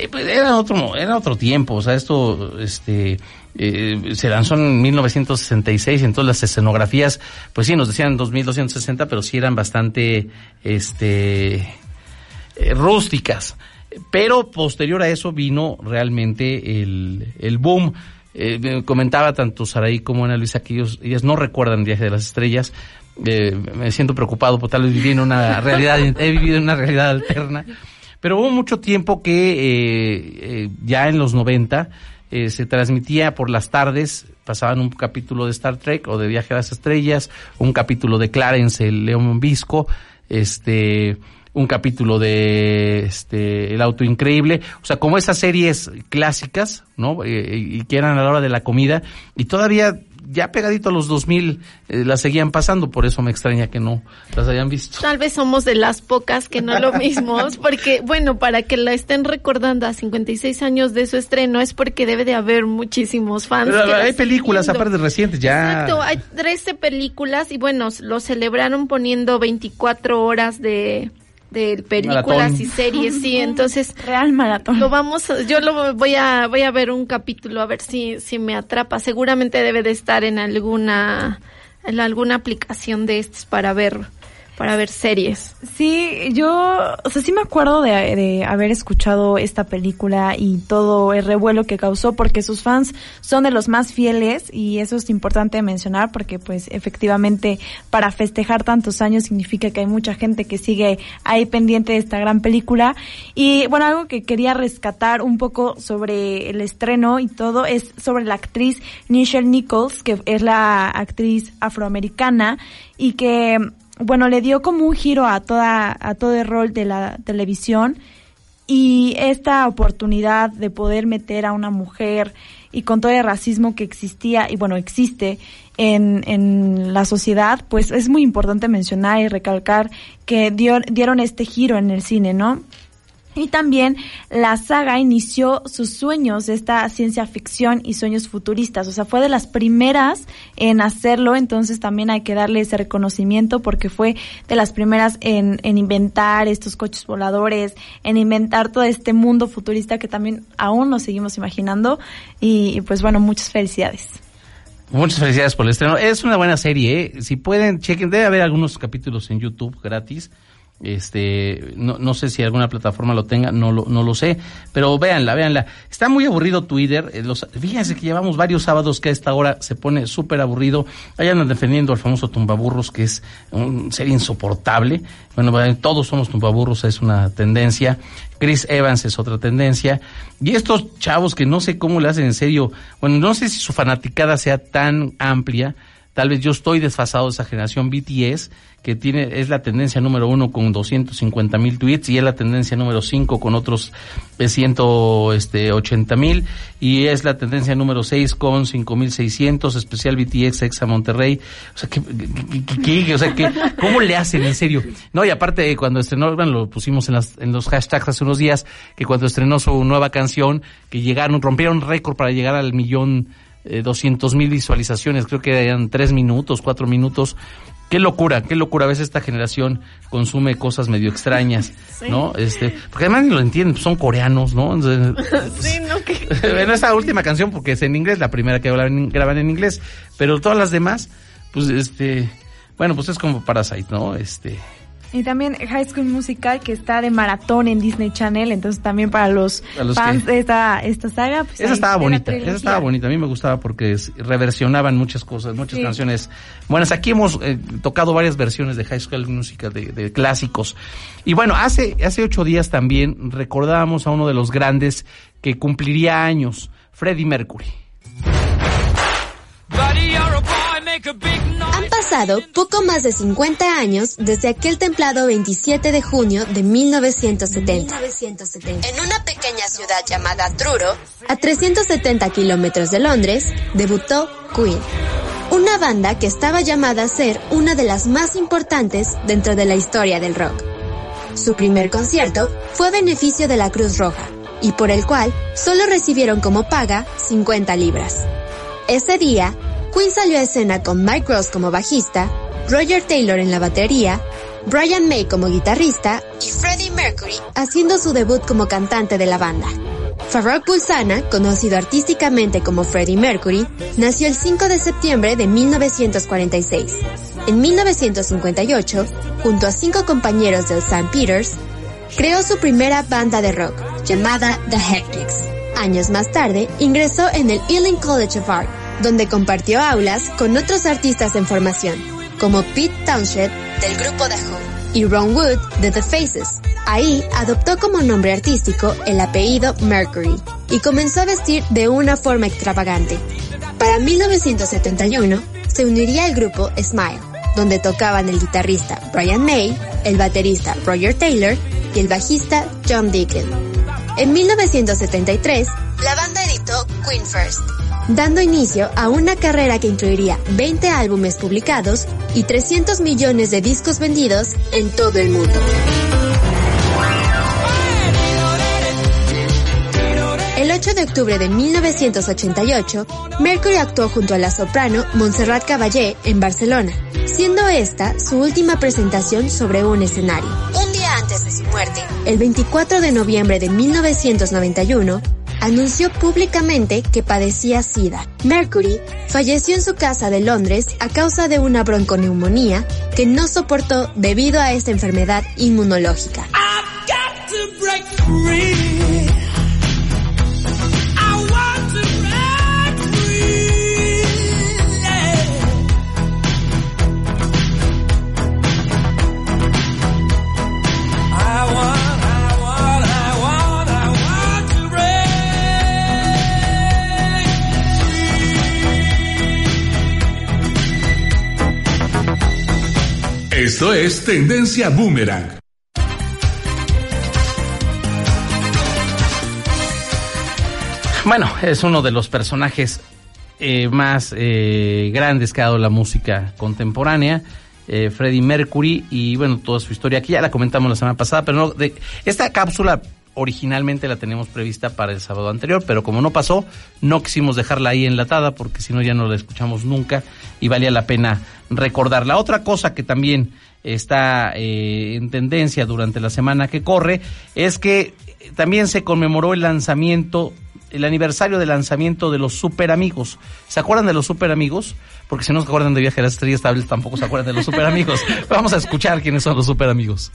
Pues, era otro, era otro tiempo, o sea, esto, este, eh, se lanzó en 1966, entonces las escenografías, pues sí, nos decían 2260, pero sí eran bastante, este, eh, rústicas. Pero posterior a eso vino realmente el, el boom. Eh, comentaba tanto Saraí como Ana Luisa que ellos, ellas no recuerdan Viaje de las Estrellas. Me siento preocupado por tal vez vivir en una realidad, he vivido en una realidad alterna. Pero hubo mucho tiempo que ya en los 90 eh, se transmitía por las tardes, pasaban un capítulo de Star Trek o de Viaje a las Estrellas, un capítulo de Clarence, el León Visco, este, un capítulo de este El auto increíble, o sea, como esas series clásicas, ¿no? Eh, y que eran a la hora de la comida y todavía ya pegadito a los 2000 eh, las seguían pasando, por eso me extraña que no las hayan visto. Tal vez somos de las pocas que no lo mismos, porque bueno, para que la estén recordando a 56 años de su estreno es porque debe de haber muchísimos fans. hay películas aparte recientes ya. Exacto, hay 13 películas y bueno, lo celebraron poniendo 24 horas de de películas y series, sí, entonces real maratón. Lo vamos, yo lo voy a voy a ver un capítulo a ver si si me atrapa. Seguramente debe de estar en alguna en alguna aplicación de estos para ver para ver series. Sí, yo, o sea, sí me acuerdo de, haber escuchado esta película y todo el revuelo que causó porque sus fans son de los más fieles y eso es importante mencionar porque pues efectivamente para festejar tantos años significa que hay mucha gente que sigue ahí pendiente de esta gran película y bueno, algo que quería rescatar un poco sobre el estreno y todo es sobre la actriz Nichelle Nichols, que es la actriz afroamericana y que bueno, le dio como un giro a toda, a todo el rol de la televisión y esta oportunidad de poder meter a una mujer y con todo el racismo que existía y bueno, existe en, en la sociedad, pues es muy importante mencionar y recalcar que dio, dieron este giro en el cine, ¿no? Y también la saga inició sus sueños esta ciencia ficción y sueños futuristas. O sea, fue de las primeras en hacerlo, entonces también hay que darle ese reconocimiento porque fue de las primeras en, en inventar estos coches voladores, en inventar todo este mundo futurista que también aún nos seguimos imaginando. Y, pues bueno, muchas felicidades. Muchas felicidades por el estreno. Es una buena serie, ¿eh? Si pueden, chequen, debe haber algunos capítulos en YouTube gratis este, no, no sé si alguna plataforma lo tenga, no lo, no lo sé, pero véanla, véanla. Está muy aburrido Twitter. Eh, los, fíjense que llevamos varios sábados que a esta hora se pone súper aburrido. Ahí andan defendiendo al famoso tumbaburros, que es un ser insoportable. Bueno, todos somos tumbaburros, es una tendencia. Chris Evans es otra tendencia. Y estos chavos que no sé cómo le hacen en serio, bueno, no sé si su fanaticada sea tan amplia. Tal vez yo estoy desfasado de esa generación BTS que tiene, es la tendencia número uno con 250 mil tweets y es la tendencia número cinco con otros 180 mil y es la tendencia número seis con 5600, especial BTX Exa Monterrey. O sea, ¿qué, o sea, ¿qué, ¿cómo le hacen en serio? No, y aparte cuando estrenó, bueno, lo pusimos en, las, en los hashtags hace unos días, que cuando estrenó su nueva canción, que llegaron, rompieron récord para llegar al millón eh, doscientos mil visualizaciones, creo que eran tres minutos, cuatro minutos, Qué locura, qué locura. A veces esta generación consume cosas medio extrañas, ¿no? Este, porque además ni lo entienden, pues son coreanos, ¿no? sí, no, que... bueno, esta última canción porque es en inglés, la primera que graban en inglés, pero todas las demás, pues este, bueno, pues es como Parasite, ¿no? Este, y también High School Musical, que está de maratón en Disney Channel, entonces también para los, fans de esta, esta saga. Pues esa estaba bonita, esa estaba bonita, a mí me gustaba porque reversionaban muchas cosas, muchas canciones. Bueno, aquí hemos eh, tocado varias versiones de High School Musical, de, de, clásicos. Y bueno, hace, hace ocho días también recordábamos a uno de los grandes que cumpliría años, Freddie Mercury. Han pasado poco más de 50 años desde aquel templado 27 de junio de 1970. En una pequeña ciudad llamada Truro, a 370 kilómetros de Londres, debutó Queen. Una banda que estaba llamada a ser una de las más importantes dentro de la historia del rock. Su primer concierto fue a beneficio de la Cruz Roja y por el cual solo recibieron como paga 50 libras. Ese día, Queen salió a escena con Mike Ross como bajista, Roger Taylor en la batería, Brian May como guitarrista y Freddie Mercury haciendo su debut como cantante de la banda. Farrokh Bulsana, conocido artísticamente como Freddie Mercury, nació el 5 de septiembre de 1946. En 1958, junto a cinco compañeros del St. Peters, creó su primera banda de rock, llamada The Hectics. Años más tarde, ingresó en el Ealing College of Art, donde compartió aulas con otros artistas en formación, como Pete Townshend del grupo The Who y Ron Wood de The Faces. Ahí adoptó como nombre artístico el apellido Mercury y comenzó a vestir de una forma extravagante. Para 1971 se uniría al grupo Smile, donde tocaban el guitarrista Brian May, el baterista Roger Taylor y el bajista John Deacon. En 1973, la banda editó Queen First, dando inicio a una carrera que incluiría 20 álbumes publicados y 300 millones de discos vendidos en todo el mundo. El 8 de octubre de 1988, Mercury actuó junto a la soprano Montserrat Caballé en Barcelona, siendo esta su última presentación sobre un escenario. Un día antes de su muerte, el 24 de noviembre de 1991, anunció públicamente que padecía SIDA. Mercury falleció en su casa de Londres a causa de una bronconeumonía que no soportó debido a esta enfermedad inmunológica. Esto es Tendencia Boomerang. Bueno, es uno de los personajes eh, más eh, grandes que ha dado la música contemporánea. Eh, Freddie Mercury y bueno, toda su historia aquí ya la comentamos la semana pasada, pero no, de, esta cápsula originalmente la teníamos prevista para el sábado anterior, pero como no pasó, no quisimos dejarla ahí enlatada porque si no ya no la escuchamos nunca y valía la pena recordarla. Otra cosa que también está eh, en tendencia durante la semana que corre es que también se conmemoró el lanzamiento el aniversario del lanzamiento de los Super Amigos. ¿Se acuerdan de los Super Amigos? Porque si no se acuerdan de Viaje a las Estrellas, tal vez tampoco se acuerdan de los Super Amigos. Vamos a escuchar quiénes son los Super Amigos.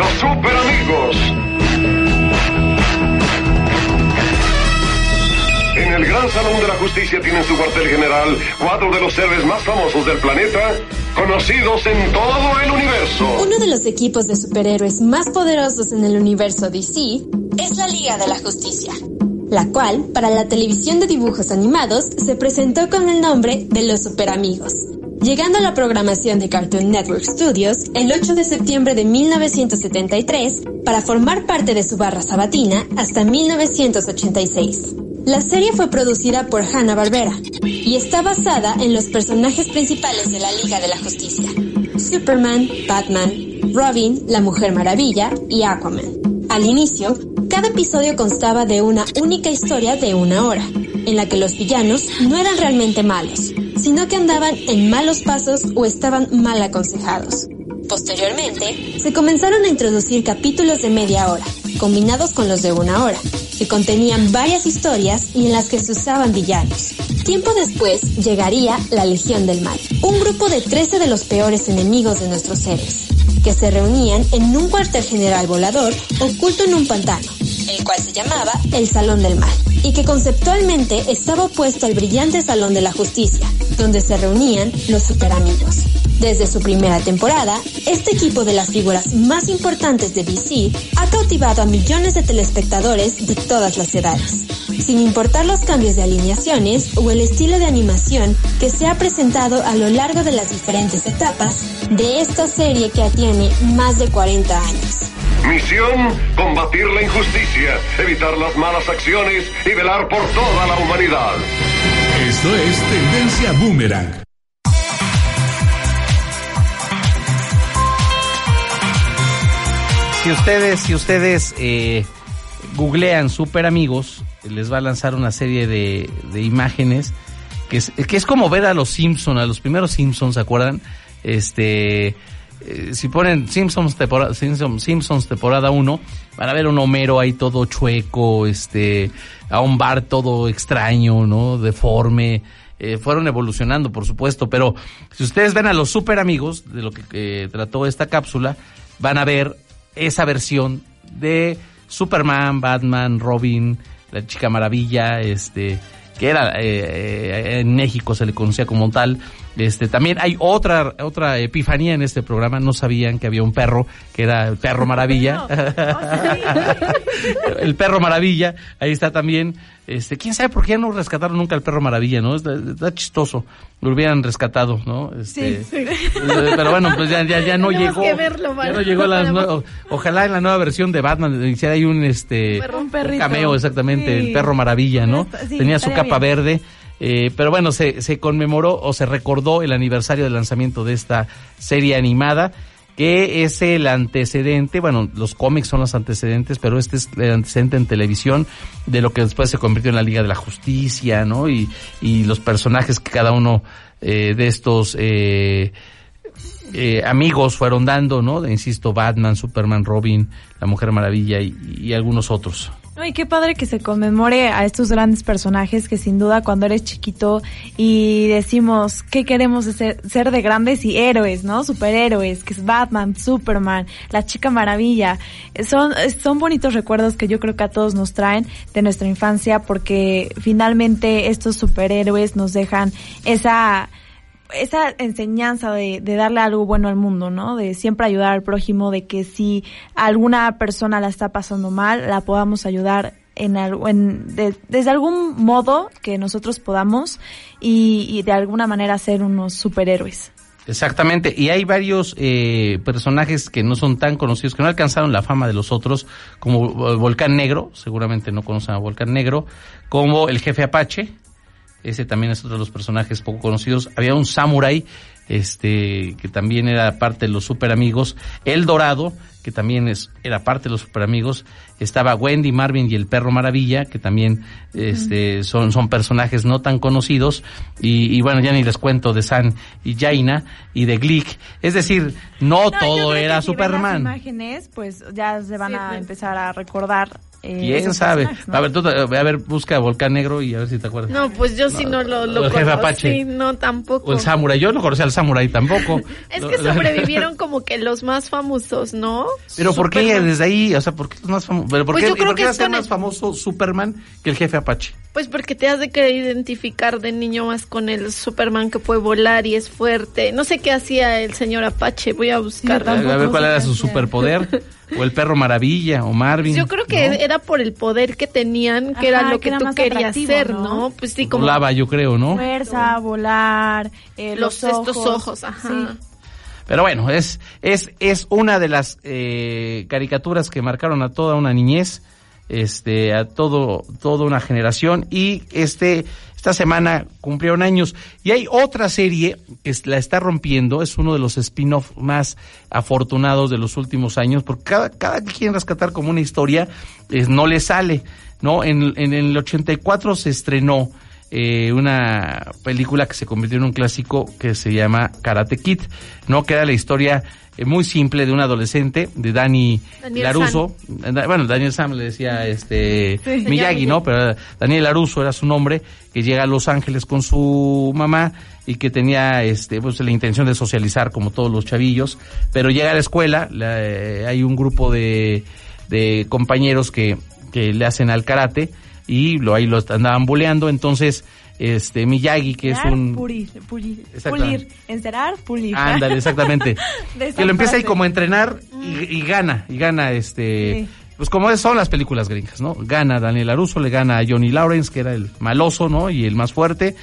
Los Super Amigos. En el Gran Salón de la Justicia tienen su cuartel general cuatro de los héroes más famosos del planeta, conocidos en todo el universo. Uno de los equipos de superhéroes más poderosos en el universo DC es la Liga de la Justicia, la cual, para la televisión de dibujos animados, se presentó con el nombre de los Superamigos llegando a la programación de Cartoon Network Studios el 8 de septiembre de 1973 para formar parte de su barra sabatina hasta 1986. La serie fue producida por Hanna-Barbera y está basada en los personajes principales de la Liga de la Justicia, Superman, Batman, Robin, la Mujer Maravilla y Aquaman. Al inicio, cada episodio constaba de una única historia de una hora, en la que los villanos no eran realmente malos, sino que andaban en malos pasos o estaban mal aconsejados. Posteriormente, se comenzaron a introducir capítulos de media hora, combinados con los de una hora, que contenían varias historias y en las que se usaban villanos. Tiempo después llegaría la Legión del Mal, un grupo de 13 de los peores enemigos de nuestros seres, que se reunían en un cuartel general volador oculto en un pantano, el cual se llamaba el Salón del Mal, y que conceptualmente estaba opuesto al brillante Salón de la Justicia, donde se reunían los superamigos. Desde su primera temporada, este equipo de las figuras más importantes de DC ha cautivado a millones de telespectadores de todas las edades, sin importar los cambios de alineaciones o el estilo de animación que se ha presentado a lo largo de las diferentes etapas de esta serie que tiene más de 40 años. Misión, combatir la injusticia, evitar las malas acciones y velar por toda la humanidad. Esto es Tendencia Boomerang. si ustedes, si ustedes eh, googlean Super Amigos, les va a lanzar una serie de, de imágenes que es, que es como ver a los Simpsons, a los primeros Simpsons, ¿se acuerdan? Este, eh, si ponen Simpsons temporada, Simpsons, Simpsons temporada 1, van a ver un Homero ahí todo chueco, este, a un bar todo extraño, ¿no? Deforme. Eh, fueron evolucionando, por supuesto, pero si ustedes ven a los super amigos de lo que eh, trató esta cápsula, van a ver esa versión de Superman, Batman, Robin, la Chica Maravilla, este, que era eh, en México se le conocía como tal. Este, también hay otra otra epifanía en este programa. No sabían que había un perro que era el perro maravilla. el perro maravilla. Ahí está también. Este, quién sabe por qué no rescataron nunca al perro maravilla, ¿no? Está, chistoso. Lo hubieran rescatado, ¿no? Este, sí, Pero bueno, pues ya, ya, ya no llegó. Que verlo, ya no llegó la ojalá en la nueva versión de Batman hiciera ahí un este un, cameo exactamente, el perro maravilla, ¿no? Tenía su capa verde. Eh, pero bueno, se, se conmemoró o se recordó el aniversario del lanzamiento de esta serie animada que es el antecedente, bueno, los cómics son los antecedentes, pero este es el antecedente en televisión de lo que después se convirtió en la Liga de la Justicia, ¿no? Y, y los personajes que cada uno eh, de estos eh, eh, amigos fueron dando, ¿no? Insisto, Batman, Superman, Robin, La Mujer Maravilla y, y algunos otros. Ay, qué padre que se conmemore a estos grandes personajes que sin duda cuando eres chiquito y decimos qué queremos ser, ser de grandes y héroes, ¿no? Superhéroes, que es Batman, Superman, la chica maravilla. Son, son bonitos recuerdos que yo creo que a todos nos traen de nuestra infancia porque finalmente estos superhéroes nos dejan esa esa enseñanza de, de, darle algo bueno al mundo, ¿no? De siempre ayudar al prójimo, de que si alguna persona la está pasando mal, la podamos ayudar en, en de, desde algún modo que nosotros podamos y, y, de alguna manera ser unos superhéroes. Exactamente, y hay varios eh, personajes que no son tan conocidos, que no alcanzaron la fama de los otros, como Volcán Negro, seguramente no conocen a Volcán Negro, como el jefe Apache, ese también es otro de los personajes poco conocidos. Había un samurái, este, que también era parte de los super amigos. El Dorado, que también es, era parte de los super amigos. Estaba Wendy, Marvin y el Perro Maravilla, que también, este, son, son personajes no tan conocidos. Y, bueno, ya ni les cuento de San y Jaina y de Glick. Es decir, no, todo era Superman. Las imágenes, pues ya se van a pues. empezar a recordar eh, ¿Quién sabe? A ver, tú, a ver, busca Volcán Negro y a ver si te acuerdas. No, pues yo sí no, lo, lo el jefe Apache. no, tampoco. O el Samurai, yo no conocía al Samurai tampoco. es que sobrevivieron como que los más famosos, ¿no? Pero ¿por qué desde ahí? O sea, ¿por qué los más famosos? ¿Por pues qué, ¿por qué ser más famoso Superman que el jefe Apache? Pues porque te has de querer identificar de niño más con el Superman que puede volar y es fuerte. No sé qué hacía el señor Apache, voy a buscar. A ver cuál era su superpoder. O el perro maravilla, o Marvin. Yo creo que era por el poder que tenían, que era lo que, tú querías hacer, ¿no? Pues sí, como... Volaba, yo creo, ¿no? Fuerza, volar, eh, los, ojos. estos ojos, ajá. Pero bueno, es, es, es una de las eh, caricaturas que marcaron a toda una niñez, este, a todo, toda una generación y este, esta semana cumplieron años. Y hay otra serie que la está rompiendo, es uno de los spin-off más afortunados de los últimos años, porque cada, cada que quieren rescatar como una historia, no le sale, ¿no? En, en el 84 se estrenó eh, una película que se convirtió en un clásico que se llama Karate Kid, ¿no? Que era la historia muy simple de un adolescente, de Dani Laruso. Bueno, Daniel Sam le decía este Miyagi, ¿no? Pero Daniel Laruso era su nombre, que llega a Los Ángeles con su mamá y que tenía este pues la intención de socializar como todos los chavillos, pero llega a la escuela, eh, hay un grupo de, de compañeros que, que le hacen al karate y lo ahí lo andaban buleando, entonces este Miyagi que es un pulir, pulir, pulir, encerar, pulir. Ándale, exactamente. que lo empieza ahí como a entrenar y, gana, y gana este pues como son las películas gringas, ¿no? Gana Daniel Aruso, le gana a Johnny Lawrence, que era el maloso, ¿no? Y el más fuerte.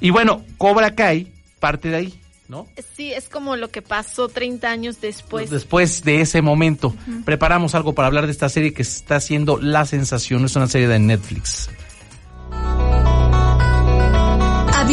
Y bueno, Cobra Kai parte de ahí. ¿No? Sí, es como lo que pasó 30 años después. Después de ese momento. Preparamos algo para hablar de esta serie que está haciendo la sensación. Es una serie de Netflix.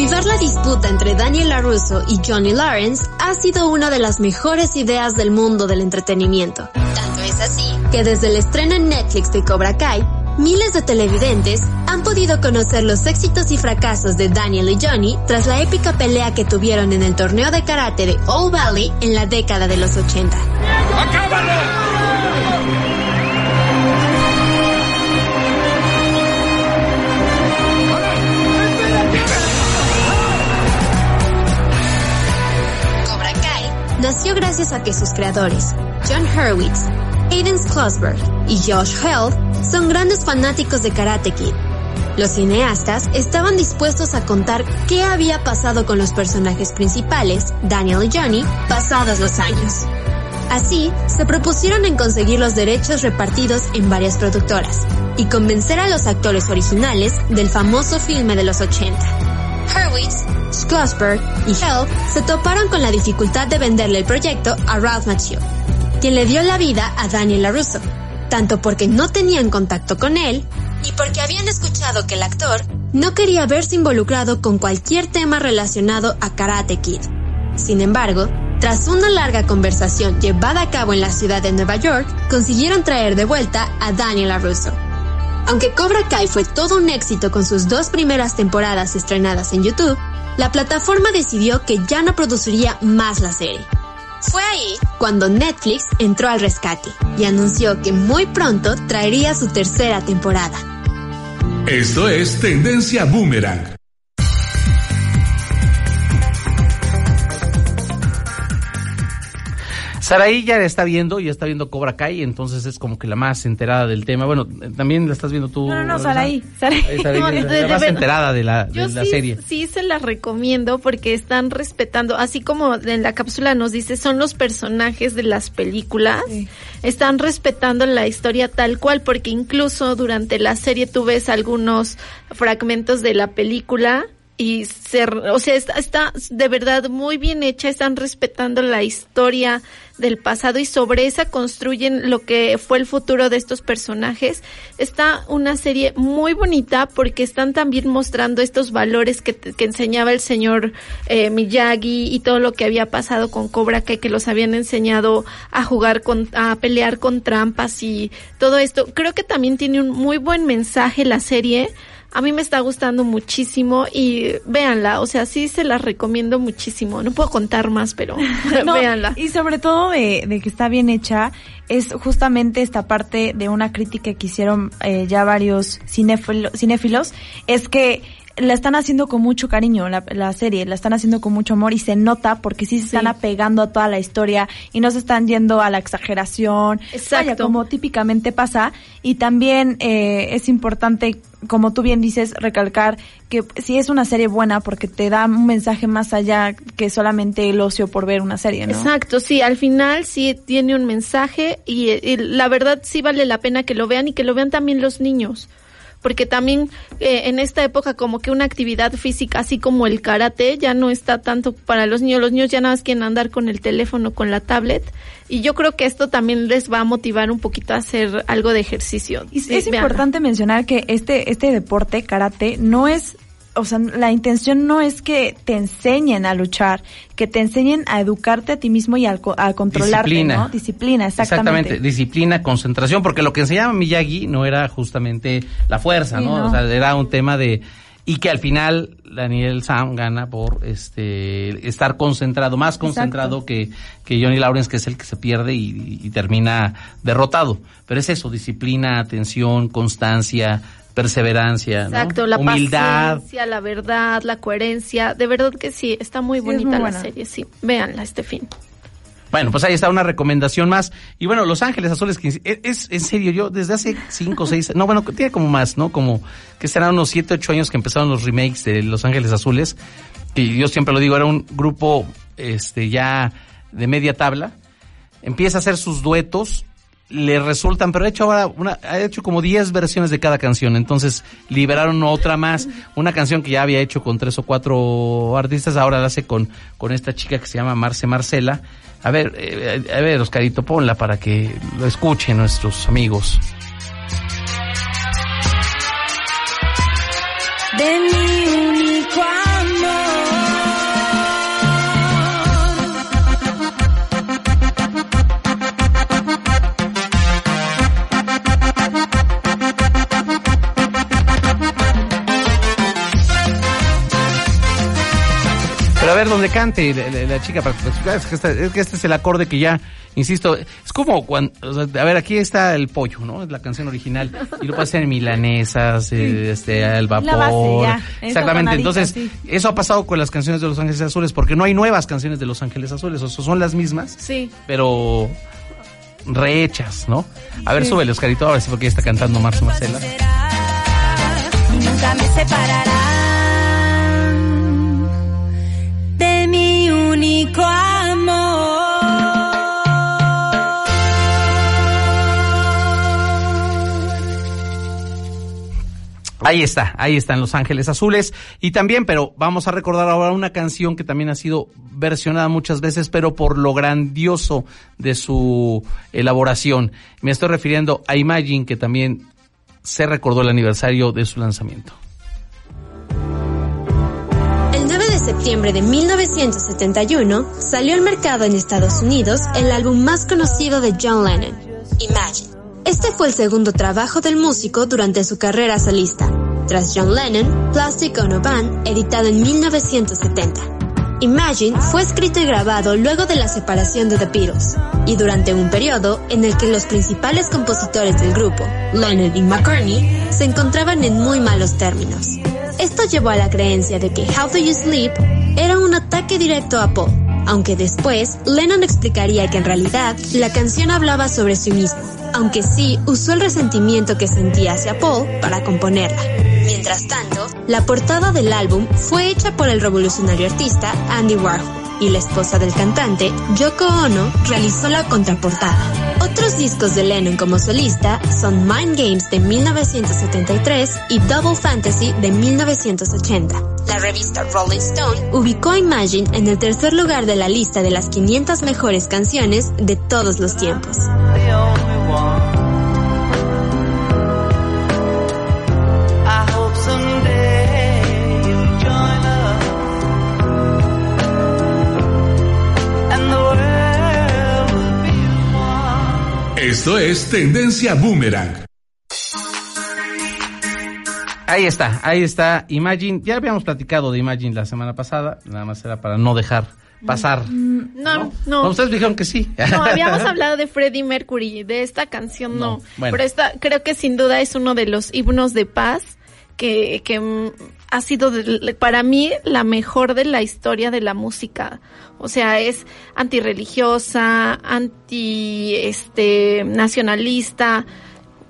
Avivar la disputa entre Daniel LaRusso y Johnny Lawrence ha sido una de las mejores ideas del mundo del entretenimiento. Tanto es así que desde el estreno en Netflix de Cobra Kai, miles de televidentes han podido conocer los éxitos y fracasos de Daniel y Johnny tras la épica pelea que tuvieron en el torneo de karate de Old Valley en la década de los 80. Cobra nació gracias a que sus creadores, John Hurwitz, Aiden Schlossberg y Josh Held, son grandes fanáticos de Karate Kid. Los cineastas estaban dispuestos a contar qué había pasado con los personajes principales, Daniel y Johnny, pasados los años. Así, se propusieron en conseguir los derechos repartidos en varias productoras y convencer a los actores originales del famoso filme de los 80. Hurwitz, Schlossberg y Held se toparon con la dificultad de venderle el proyecto a Ralph Macchio, quien le dio la vida a Daniel LaRusso, tanto porque no tenían contacto con él y porque habían escuchado que el actor no quería verse involucrado con cualquier tema relacionado a Karate Kid. Sin embargo, tras una larga conversación llevada a cabo en la ciudad de Nueva York, consiguieron traer de vuelta a Daniel LaRusso. Aunque Cobra Kai fue todo un éxito con sus dos primeras temporadas estrenadas en YouTube, la plataforma decidió que ya no produciría más la serie. Fue ahí cuando Netflix entró al rescate y anunció que muy pronto traería su tercera temporada. Esto es Tendencia Boomerang. Saraí ya está viendo, ya está viendo Cobra Kai, entonces es como que la más enterada del tema. Bueno, también la estás viendo tú. No, no, no? Saraí. Saraí. Ahí Saraí, No, la, de- la más de- enterada de la, de Yo la sí, serie. sí se la recomiendo porque están respetando, así como en la cápsula nos dice, son los personajes de las películas, Sí. están respetando la historia tal cual, porque incluso durante la serie tú ves algunos fragmentos de la película y se, o sea, está, está de verdad muy bien hecha, están respetando la historia del pasado y sobre esa construyen lo que fue el futuro de estos personajes. Está una serie muy bonita porque están también mostrando estos valores que, que enseñaba el señor eh, Miyagi y todo lo que había pasado con Cobra que los habían enseñado a jugar con, a pelear con trampas y todo esto. Creo que también tiene un muy buen mensaje la serie. A mí me está gustando muchísimo y véanla, o sea, sí se la recomiendo muchísimo. No puedo contar más, pero No, véanla. Y sobre todo de, de que está bien hecha, es justamente esta parte de una crítica que hicieron eh, ya varios cinéfilo- cinéfilos, es que la están haciendo con mucho cariño, la, la serie, la están haciendo con mucho amor y se nota porque sí se están Sí. apegando a toda la historia y no se están yendo a la exageración, Exacto. vaya, como típicamente pasa. Y también eh, es importante, como tú bien dices, recalcar que sí es una serie buena porque te da un mensaje más allá que solamente el ocio por ver una serie, ¿no? Exacto, sí, al final sí tiene un mensaje y, y la verdad sí vale la pena que lo vean y que lo vean también los niños. Porque también eh, en esta época como que una actividad física así como el karate ya no está tanto para los niños. Los niños ya nada más quieren andar con el teléfono, con la tablet. Y yo creo que esto también les va a motivar un poquito a hacer algo de ejercicio. Y Sí, es importante mencionar que este, este deporte, karate, no es, o sea, la intención no es que te enseñen a luchar, que te enseñen a educarte a ti mismo y co- a, controlarte, Disciplina. ¿no? Disciplina, exactamente. disciplina, concentración, porque lo que enseñaba Miyagi no era justamente la fuerza, Sí, ¿no? no. O sea, era un tema de y que al final Daniel Sam gana por este estar concentrado, más concentrado que, que Johnny Lawrence, que es el que se pierde y, y termina derrotado. Pero es eso, disciplina, atención, constancia, perseverancia, ¿no? Exacto, la humildad. paciencia, la verdad, la coherencia. De verdad que sí, está muy Sí, es bonita muy la buena. serie, sí. Véanla este fin. Bueno, pues ahí está una recomendación más. Y bueno, Los Ángeles Azules, que es, es- en serio, yo desde hace cinco o seis, no, bueno, tiene como más, ¿no? Como que serán unos siete, ocho años que empezaron los remakes de Los Ángeles Azules. Y yo siempre lo digo, era un grupo, este, ya de media tabla. Empieza a hacer sus duetos, le resultan, pero ha hecho ahora una, ha hecho como 10 versiones de cada canción. Entonces liberaron otra más, una canción que ya había hecho con tres o cuatro artistas, ahora la hace con, con esta chica que se llama Marce Marcela. A ver, eh, a ver, Oscarito, ponla para que lo escuchen nuestros amigos. Ver, donde cante la, chica, es que, este, es que este es el acorde que ya, insisto, es como cuando, a ver, aquí está el pollo, ¿no? Es la canción original, y lo pasan en milanesas, eh, este, al vapor. Exactamente, entonces, eso ha pasado con las canciones de Los Ángeles Azules, porque no hay nuevas canciones de Los Ángeles Azules, o son las mismas, sí. pero rehechas, ¿no? A ver, súbele, Oscarito, a ver si porque está cantando Marzo Marcela. Nunca me separará único amor. Ahí está, ahí están Los Ángeles Azules. Y también, pero vamos a recordar ahora una canción que también ha sido versionada muchas veces, pero por lo grandioso de su elaboración. Me estoy refiriendo a Imagine, que también se recordó el aniversario de su lanzamiento. Septiembre de 1971 salió al mercado en Estados Unidos el álbum más conocido de John Lennon, Imagine. Este fue el segundo trabajo del músico durante su carrera solista, tras John Lennon, Plastic Ono Band, editado en 1970. Imagine fue escrito y grabado luego de la separación de The Beatles y durante un periodo en el que los principales compositores del grupo, Lennon y McCartney, se encontraban en muy malos términos. Esto llevó a la creencia de que How Do You Sleep era un ataque directo a Paul, aunque después Lennon explicaría que en realidad la canción hablaba sobre sí mismo, aunque sí usó el resentimiento que sentía hacia Paul para componerla. Mientras tanto, la portada del álbum fue hecha por el revolucionario artista Andy Warhol y la esposa del cantante, Yoko Ono, realizó la contraportada. Otros discos de Lennon como solista son Mind Games de 1973 y Double Fantasy de 1980. La revista Rolling Stone ubicó Imagine en el tercer lugar de la lista de las 500 mejores canciones de todos los tiempos. Esto es Tendencia Boomerang. Ahí está, ahí está Imagine. Ya habíamos platicado de Imagine la semana pasada, nada más era para no dejar pasar. Mm, no, no. Ustedes dijeron que sí. No, habíamos hablado de Freddie Mercury, de esta canción no. Pero esta creo que sin duda es uno de los himnos de paz que, que mm, ha sido para mí la mejor de la historia de la música. O sea, es antirreligiosa, anti este nacionalista.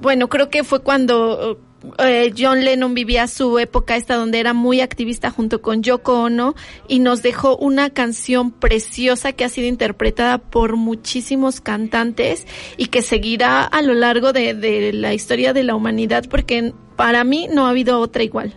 Bueno, creo que fue cuando eh, John Lennon vivía su época esta donde era muy activista junto con Yoko Ono y nos dejó una canción preciosa que ha sido interpretada por muchísimos cantantes y que seguirá a lo largo de, de la historia de la humanidad porque para mí no ha habido otra igual.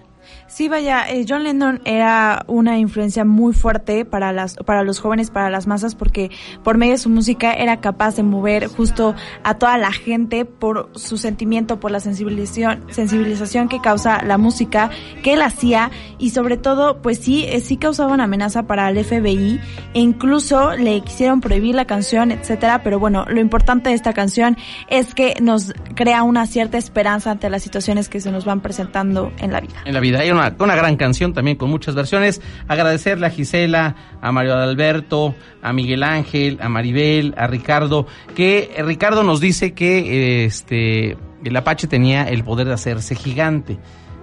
Sí, vaya, eh, John Lennon era una influencia muy fuerte para las para los jóvenes, para las masas, porque por medio de su música era capaz de mover justo a toda la gente por su sentimiento, por la sensibilización, sensibilización que causa la música que él hacía y sobre todo, pues sí, eh, sí causaba una amenaza para el FBI e incluso le quisieron prohibir la canción, etcétera. Pero bueno, lo importante de esta canción es que nos crea una cierta esperanza ante las situaciones que se nos van presentando en la vida. Gran canción también con muchas versiones. Agradecerle a Gisela, a Mario Alberto, a Miguel Ángel, a Maribel, a Ricardo, que eh, Ricardo nos dice que este el Apache tenía el poder de hacerse gigante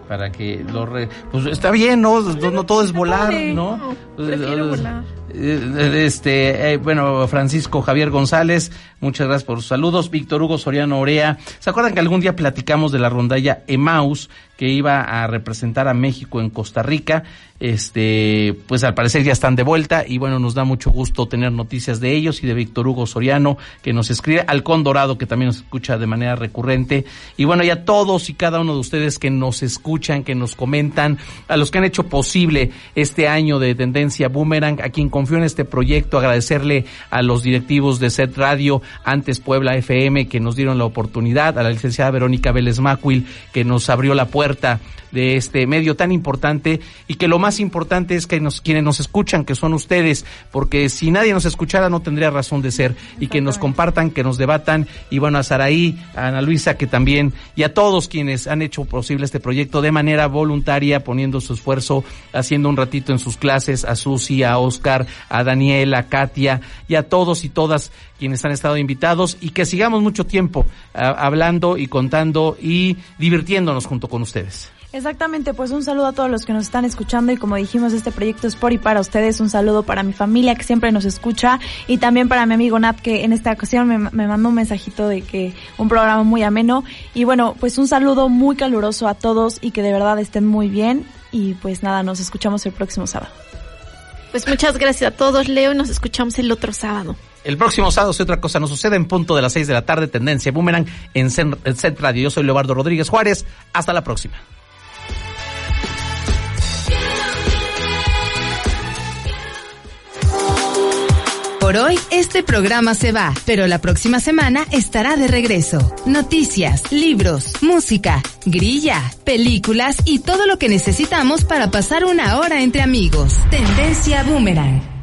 para que lo pues está bien no no, todo es volar no, volar. Eh, este, eh, bueno, Francisco Javier González, muchas gracias por sus saludos. Víctor Hugo Soriano Orea. ¿Se acuerdan que algún día platicamos de la rondalla Emaus que iba a representar a México en Costa Rica? Este, pues al parecer ya están de vuelta y bueno, nos da mucho gusto tener noticias de ellos y de Víctor Hugo Soriano que nos escribe, Alcón Dorado que también nos escucha de manera recurrente y bueno, ya todos y cada uno de ustedes que nos escuchan, que nos comentan, a los que han hecho posible este año de tendencia Boomerang aquí en confió en este proyecto, agradecerle a los directivos de Set Radio, antes Puebla FM, que nos dieron la oportunidad, a la licenciada Verónica Vélez Macuil, que nos abrió la puerta de este medio tan importante y que lo más importante es que nos, quienes nos escuchan, que son ustedes, porque si nadie nos escuchara no tendría razón de ser y que nos compartan, que nos debatan y bueno, a Saraí, a Ana Luisa que también y a todos quienes han hecho posible este proyecto de manera voluntaria, poniendo su esfuerzo, haciendo un ratito en sus clases, a Susi, a Oscar, a Daniela, a Katia y a todos y todas quienes han estado invitados y que sigamos mucho tiempo ah, hablando y contando y divirtiéndonos junto con ustedes. Exactamente, pues un saludo a todos los que nos están escuchando y como dijimos, este proyecto es por y para ustedes. Un saludo para mi familia que siempre nos escucha y también para mi amigo Nat que en esta ocasión me, me mandó un mensajito de que un programa muy ameno. Y bueno, pues un saludo muy caluroso a todos y que de verdad estén muy bien. Y pues nada, nos escuchamos el próximo sábado. Pues muchas gracias a todos, Leo, y nos escuchamos el otro sábado. El próximo sábado, si otra cosa nos sucede, en punto de las 6 de la tarde, Tendencia Boomerang en Set Radio. Yo soy Leobardo Rodríguez Juárez. Hasta la próxima. Por hoy, este programa se va, pero la próxima semana estará de regreso. Noticias, libros, música, grilla, películas y todo lo que necesitamos para pasar una hora entre amigos. Tendencia Boomerang.